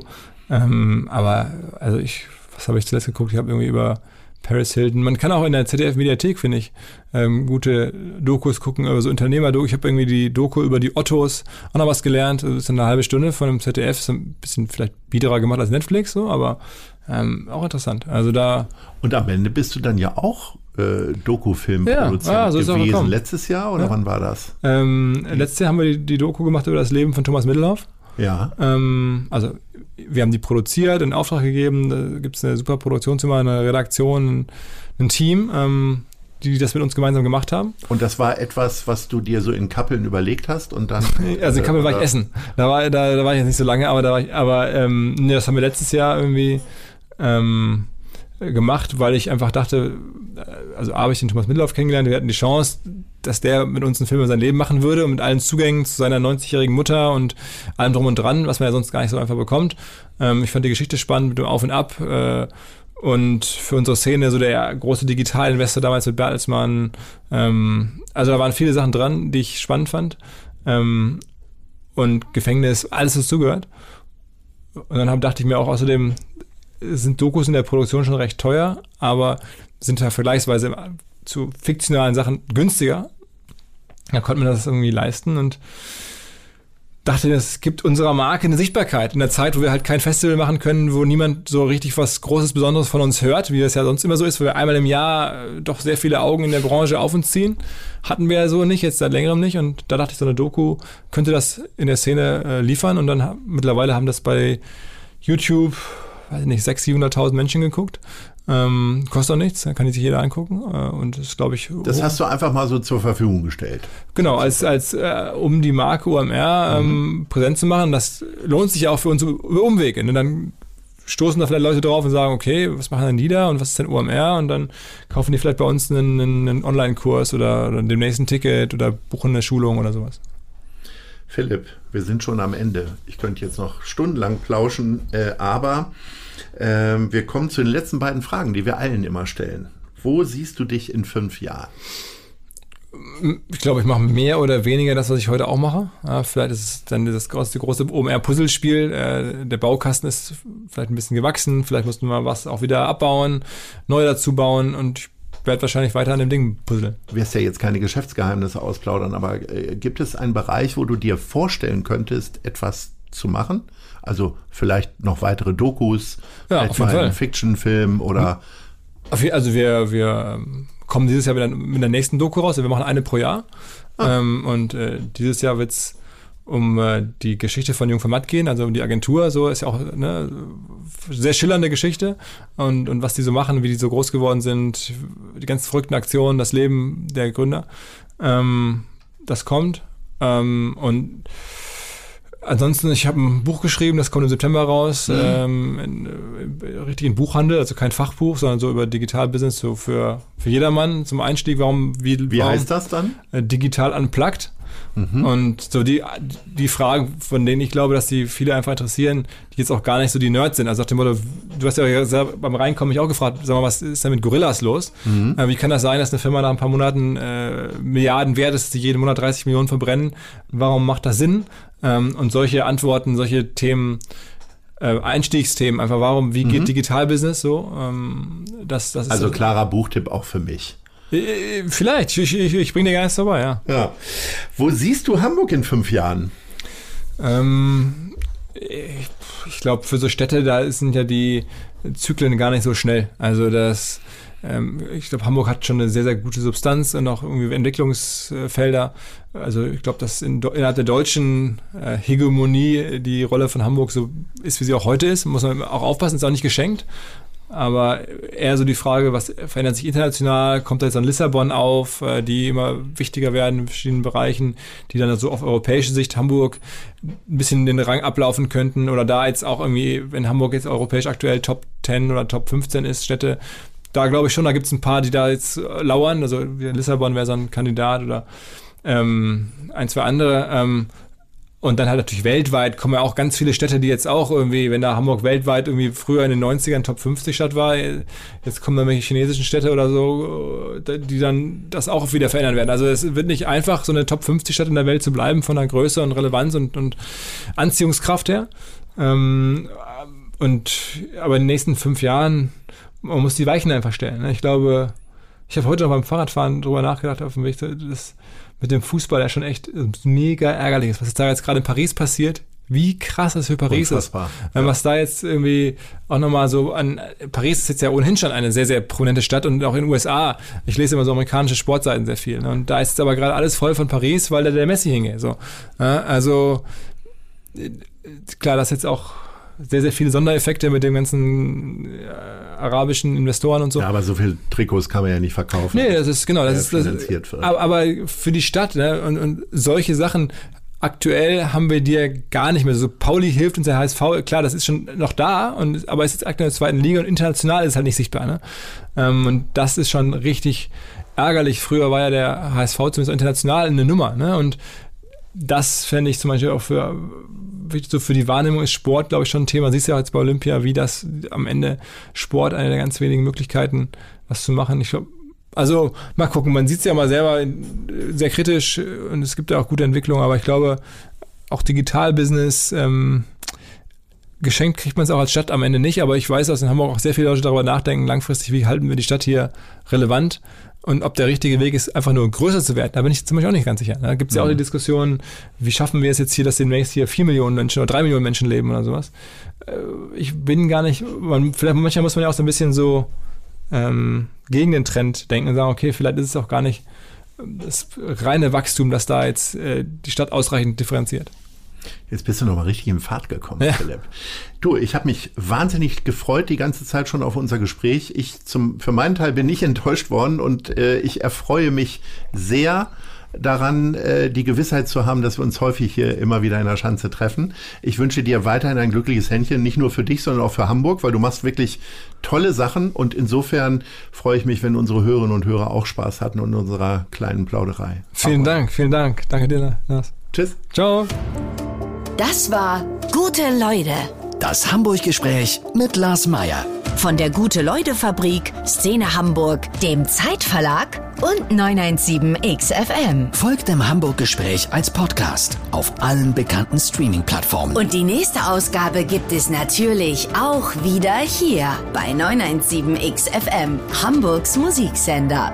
Ähm, aber also ich, was habe ich zuletzt geguckt? Ich habe irgendwie über Paris Hilton. Man kann auch in der ZDF-Mediathek, finde ich, ähm, gute Dokus gucken, über so unternehmer -Doku. Ich habe irgendwie die Doku über die Ottos auch noch was gelernt. Das ist eine halbe Stunde von dem ZDF. Ist ein bisschen vielleicht biederer gemacht als Netflix, so, aber ähm, auch interessant. Also da. Und am Ende bist du dann ja auch äh, Doku-Filmproduzent ja, ja, so gewesen. Letztes Jahr oder ja. wann war das? Ähm, letztes Jahr haben wir die, die, Doku gemacht über das Leben von Thomas Middelhoff. Ja. Ähm, also wir haben die produziert, in Auftrag gegeben. Da gibt es eine super Produktionszimmer, eine Redaktion, ein Team. Ähm, die das mit uns gemeinsam gemacht haben. Und das war etwas, was du dir so in Kappeln überlegt hast und dann. also in Kappeln war ich essen. Da war, da, da war ich jetzt nicht so lange, aber da war ich, aber ähm, nee, das haben wir letztes Jahr irgendwie ähm, gemacht, weil ich einfach dachte, äh, also A, habe ich den Thomas Middelhoff kennengelernt, wir hatten die Chance, dass der mit uns einen Film über sein Leben machen würde und mit allen Zugängen zu seiner 90-jährigen Mutter und allem drum und dran, was man ja sonst gar nicht so einfach bekommt. Ähm, ich fand die Geschichte spannend mit dem Auf und Ab äh, und für unsere Szene so der große Digitalinvestor damals mit Bertelsmann. Ähm, also da waren viele Sachen dran, die ich spannend fand. Ähm, und Gefängnis, alles, was zugehört. Und dann hab, dachte ich mir auch außerdem, sind Dokus in der Produktion schon recht teuer, aber sind ja vergleichsweise zu fiktionalen Sachen günstiger. Da konnte man das irgendwie leisten und dachte, es gibt unserer Marke eine Sichtbarkeit in der Zeit, wo wir halt kein Festival machen können, wo niemand so richtig was Großes, Besonderes von uns hört, wie das ja sonst immer so ist, wo wir einmal im Jahr äh, doch sehr viele Augen in der Branche auf uns ziehen. Hatten wir ja so nicht, jetzt seit längerem nicht. Und da dachte ich, so eine Doku könnte das in der Szene äh, liefern. Und dann mittlerweile haben das bei YouTube weiß nicht, 600.000, 700.000 Menschen geguckt. Ähm, kostet auch nichts, kann sich jeder angucken. Äh, und das glaube ich. Das hast du einfach mal so zur Verfügung gestellt. Genau, als, als äh, um die Marke OMR ähm, mhm. präsent zu machen. Das lohnt sich ja auch für uns über Umwege. Ne? Dann stoßen da vielleicht Leute drauf und sagen, okay, was machen denn die da und was ist denn OMR? Und dann kaufen die vielleicht bei uns einen, einen Online-Kurs oder, oder demnächst ein Ticket oder buchen eine Schulung oder sowas. Philipp, wir sind schon am Ende. Ich könnte jetzt noch stundenlang plauschen, äh, aber äh, wir kommen zu den letzten beiden Fragen, die wir allen immer stellen. Wo siehst du dich in fünf Jahren? Ich glaube, ich mache mehr oder weniger das, was ich heute auch mache. Ja, vielleicht ist es dann das große, große OMR-Puzzlespiel. Äh, der Baukasten ist vielleicht ein bisschen gewachsen. Vielleicht mussten wir was auch wieder abbauen, neu dazu bauen. Und ich werde wahrscheinlich weiter an dem Ding puzzeln. Du wirst ja jetzt keine Geschäftsgeheimnisse ausplaudern, aber äh, gibt es einen Bereich, wo du dir vorstellen könntest, etwas zu machen? Also vielleicht noch weitere Dokus, ja, vielleicht mal einen Fiction-Film oder. Mhm. Also wir, wir ähm, kommen dieses Jahr wieder mit der nächsten Doku raus. Wir machen eine pro Jahr. Ah. Ähm, und äh, dieses Jahr wird es um äh, die Geschichte von Jung von Matt gehen, also um die Agentur, so ist ja auch eine sehr schillernde Geschichte und, und was die so machen, wie die so groß geworden sind, die ganz verrückten Aktionen, das Leben der Gründer. Ähm, das kommt. Ähm, und Ansonsten, ich habe ein Buch geschrieben, das kommt im September raus, mhm. ähm, in, in, richtig in Buchhandel, also kein Fachbuch, sondern so über Digital-Business, so für, für jedermann zum Einstieg. Warum, wie, wie warum, heißt das dann? Äh, digital unplugged. Mhm. Und so die, die Fragen, von denen ich glaube, dass die viele einfach interessieren, die jetzt auch gar nicht so die Nerds sind. Also nach dem Motto, du hast ja beim Reinkommen mich auch gefragt, sag mal, was ist denn mit Gorillas los? Mhm. Äh, wie kann das sein, dass eine Firma nach ein paar Monaten äh, Milliarden wert ist, die jeden Monat 30 Millionen verbrennen? Warum macht das Sinn? Ähm, und solche Antworten, solche Themen, äh, Einstiegsthemen, einfach warum, wie geht mhm. Digitalbusiness so? Ähm, das, das ist also klarer Buchtipp auch für mich. Äh, vielleicht, ich, ich, ich bringe dir gar nichts dabei, ja. ja. Wo siehst du Hamburg in fünf Jahren? Ähm, ich, ich glaube, für so Städte, da sind ja die Zyklen gar nicht so schnell. Also das, ähm, ich glaube, Hamburg hat schon eine sehr, sehr gute Substanz und auch irgendwie Entwicklungsfelder. Also ich glaube, dass in, innerhalb der deutschen äh, Hegemonie die Rolle von Hamburg so ist, wie sie auch heute ist. Muss man auch aufpassen, ist auch nicht geschenkt. Aber eher so die Frage, was verändert sich international? Kommt da jetzt an Lissabon auf, äh, die immer wichtiger werden in verschiedenen Bereichen, die dann so auf europäische Sicht Hamburg ein bisschen den Rang ablaufen könnten? Oder da jetzt auch irgendwie, wenn Hamburg jetzt europäisch aktuell Top 10 oder Top 15 ist, Städte, da glaube ich schon, da gibt es ein paar, die da jetzt lauern. Also Lissabon wäre so ein Kandidat oder ähm, ein, zwei andere. Ähm, und dann halt natürlich weltweit kommen ja auch ganz viele Städte, die jetzt auch irgendwie, wenn da Hamburg weltweit irgendwie früher in den 90ern Top 50 Stadt war, jetzt kommen dann welche chinesischen Städte oder so, die dann das auch wieder verändern werden. Also es wird nicht einfach, so eine Top 50 Stadt in der Welt zu bleiben von der Größe und Relevanz und, und Anziehungskraft her. Ähm, und aber in den nächsten fünf Jahren, man muss die Weichen einfach stellen. Ne? Ich glaube, ich habe heute noch beim Fahrradfahren drüber nachgedacht auf dem Weg, das mit dem Fußball ja schon echt mega ärgerlich ist. Was jetzt da jetzt gerade in Paris passiert, wie krass das für Paris Unfassbar. ist. Ja. Was da jetzt irgendwie auch nochmal so an, Paris ist jetzt ja ohnehin schon eine sehr, sehr prominente Stadt und auch in den USA. Ich lese immer so amerikanische Sportseiten sehr viel. Ne? Und da ist jetzt aber gerade alles voll von Paris, weil da der Messi hinge. So. Ja, also, klar, das jetzt auch sehr, sehr viele Sondereffekte mit den ganzen äh, arabischen Investoren und so. Ja, aber so viele Trikots kann man ja nicht verkaufen. Nee, das ist genau, das ist finanziert. Das, aber, aber, für die Stadt ne, und, und solche Sachen aktuell haben wir dir gar nicht mehr. So Pauli hilft uns der HSV, klar, das ist schon noch da, und, aber es ist aktuell in der zweiten Liga und international ist es halt nicht sichtbar. Ne? Ähm, und das ist schon richtig ärgerlich. Früher war ja der HSV zumindest international eine Nummer. Ne? Und das fände ich zum Beispiel auch für so für die Wahrnehmung ist Sport, glaube ich, schon ein Thema. Siehst du ja jetzt bei Olympia, wie das am Ende Sport eine der ganz wenigen Möglichkeiten, was zu machen. Ich glaube, also mal gucken, man sieht es ja mal selber sehr kritisch und es gibt ja auch gute Entwicklungen, aber ich glaube, auch Digitalbusiness, ähm, geschenkt kriegt man es auch als Stadt am Ende nicht, aber ich weiß, dass in Hamburg auch sehr viele Leute darüber nachdenken, langfristig, wie halten wir die Stadt hier relevant und ob der richtige Weg ist, einfach nur größer zu werden, da bin ich zum Beispiel auch nicht ganz sicher. Da gibt es ja auch die Diskussion, wie schaffen wir es jetzt hier, dass demnächst hier vier Millionen Menschen oder drei Millionen Menschen leben oder sowas. Äh, ich bin gar nicht, man, vielleicht manchmal muss man ja auch so ein bisschen so ähm, gegen den Trend denken und sagen, okay, vielleicht ist es auch gar nicht das reine Wachstum, das da jetzt äh, die Stadt ausreichend differenziert. Jetzt bist du noch mal richtig in Fahrt gekommen, ja. Philipp. Du, ich habe mich wahnsinnig gefreut die ganze Zeit schon auf unser Gespräch. Ich zum, für meinen Teil bin nicht enttäuscht worden und äh, ich erfreue mich sehr daran, äh, die Gewissheit zu haben, dass wir uns häufig hier immer wieder in der Schanze treffen. Ich wünsche dir weiterhin ein glückliches Händchen, nicht nur für dich, sondern auch für Hamburg, weil du machst wirklich tolle Sachen und insofern freue ich mich, wenn unsere Hörerinnen und Hörer auch Spaß hatten in unserer kleinen Plauderei. Vielen Hamburg. Dank, vielen Dank. Danke dir, Lars. Tschüss. Ciao. Das war Gute Leute. Das Hamburg-Gespräch mit Lars Meier. Von der Gute-Leute-Fabrik, Szene Hamburg, dem Zeitverlag und 917XFM. Folgt dem Hamburg-Gespräch als Podcast auf allen bekannten Streaming-Plattformen. Und die nächste Ausgabe gibt es natürlich auch wieder hier bei 917XFM, Hamburgs Musiksender.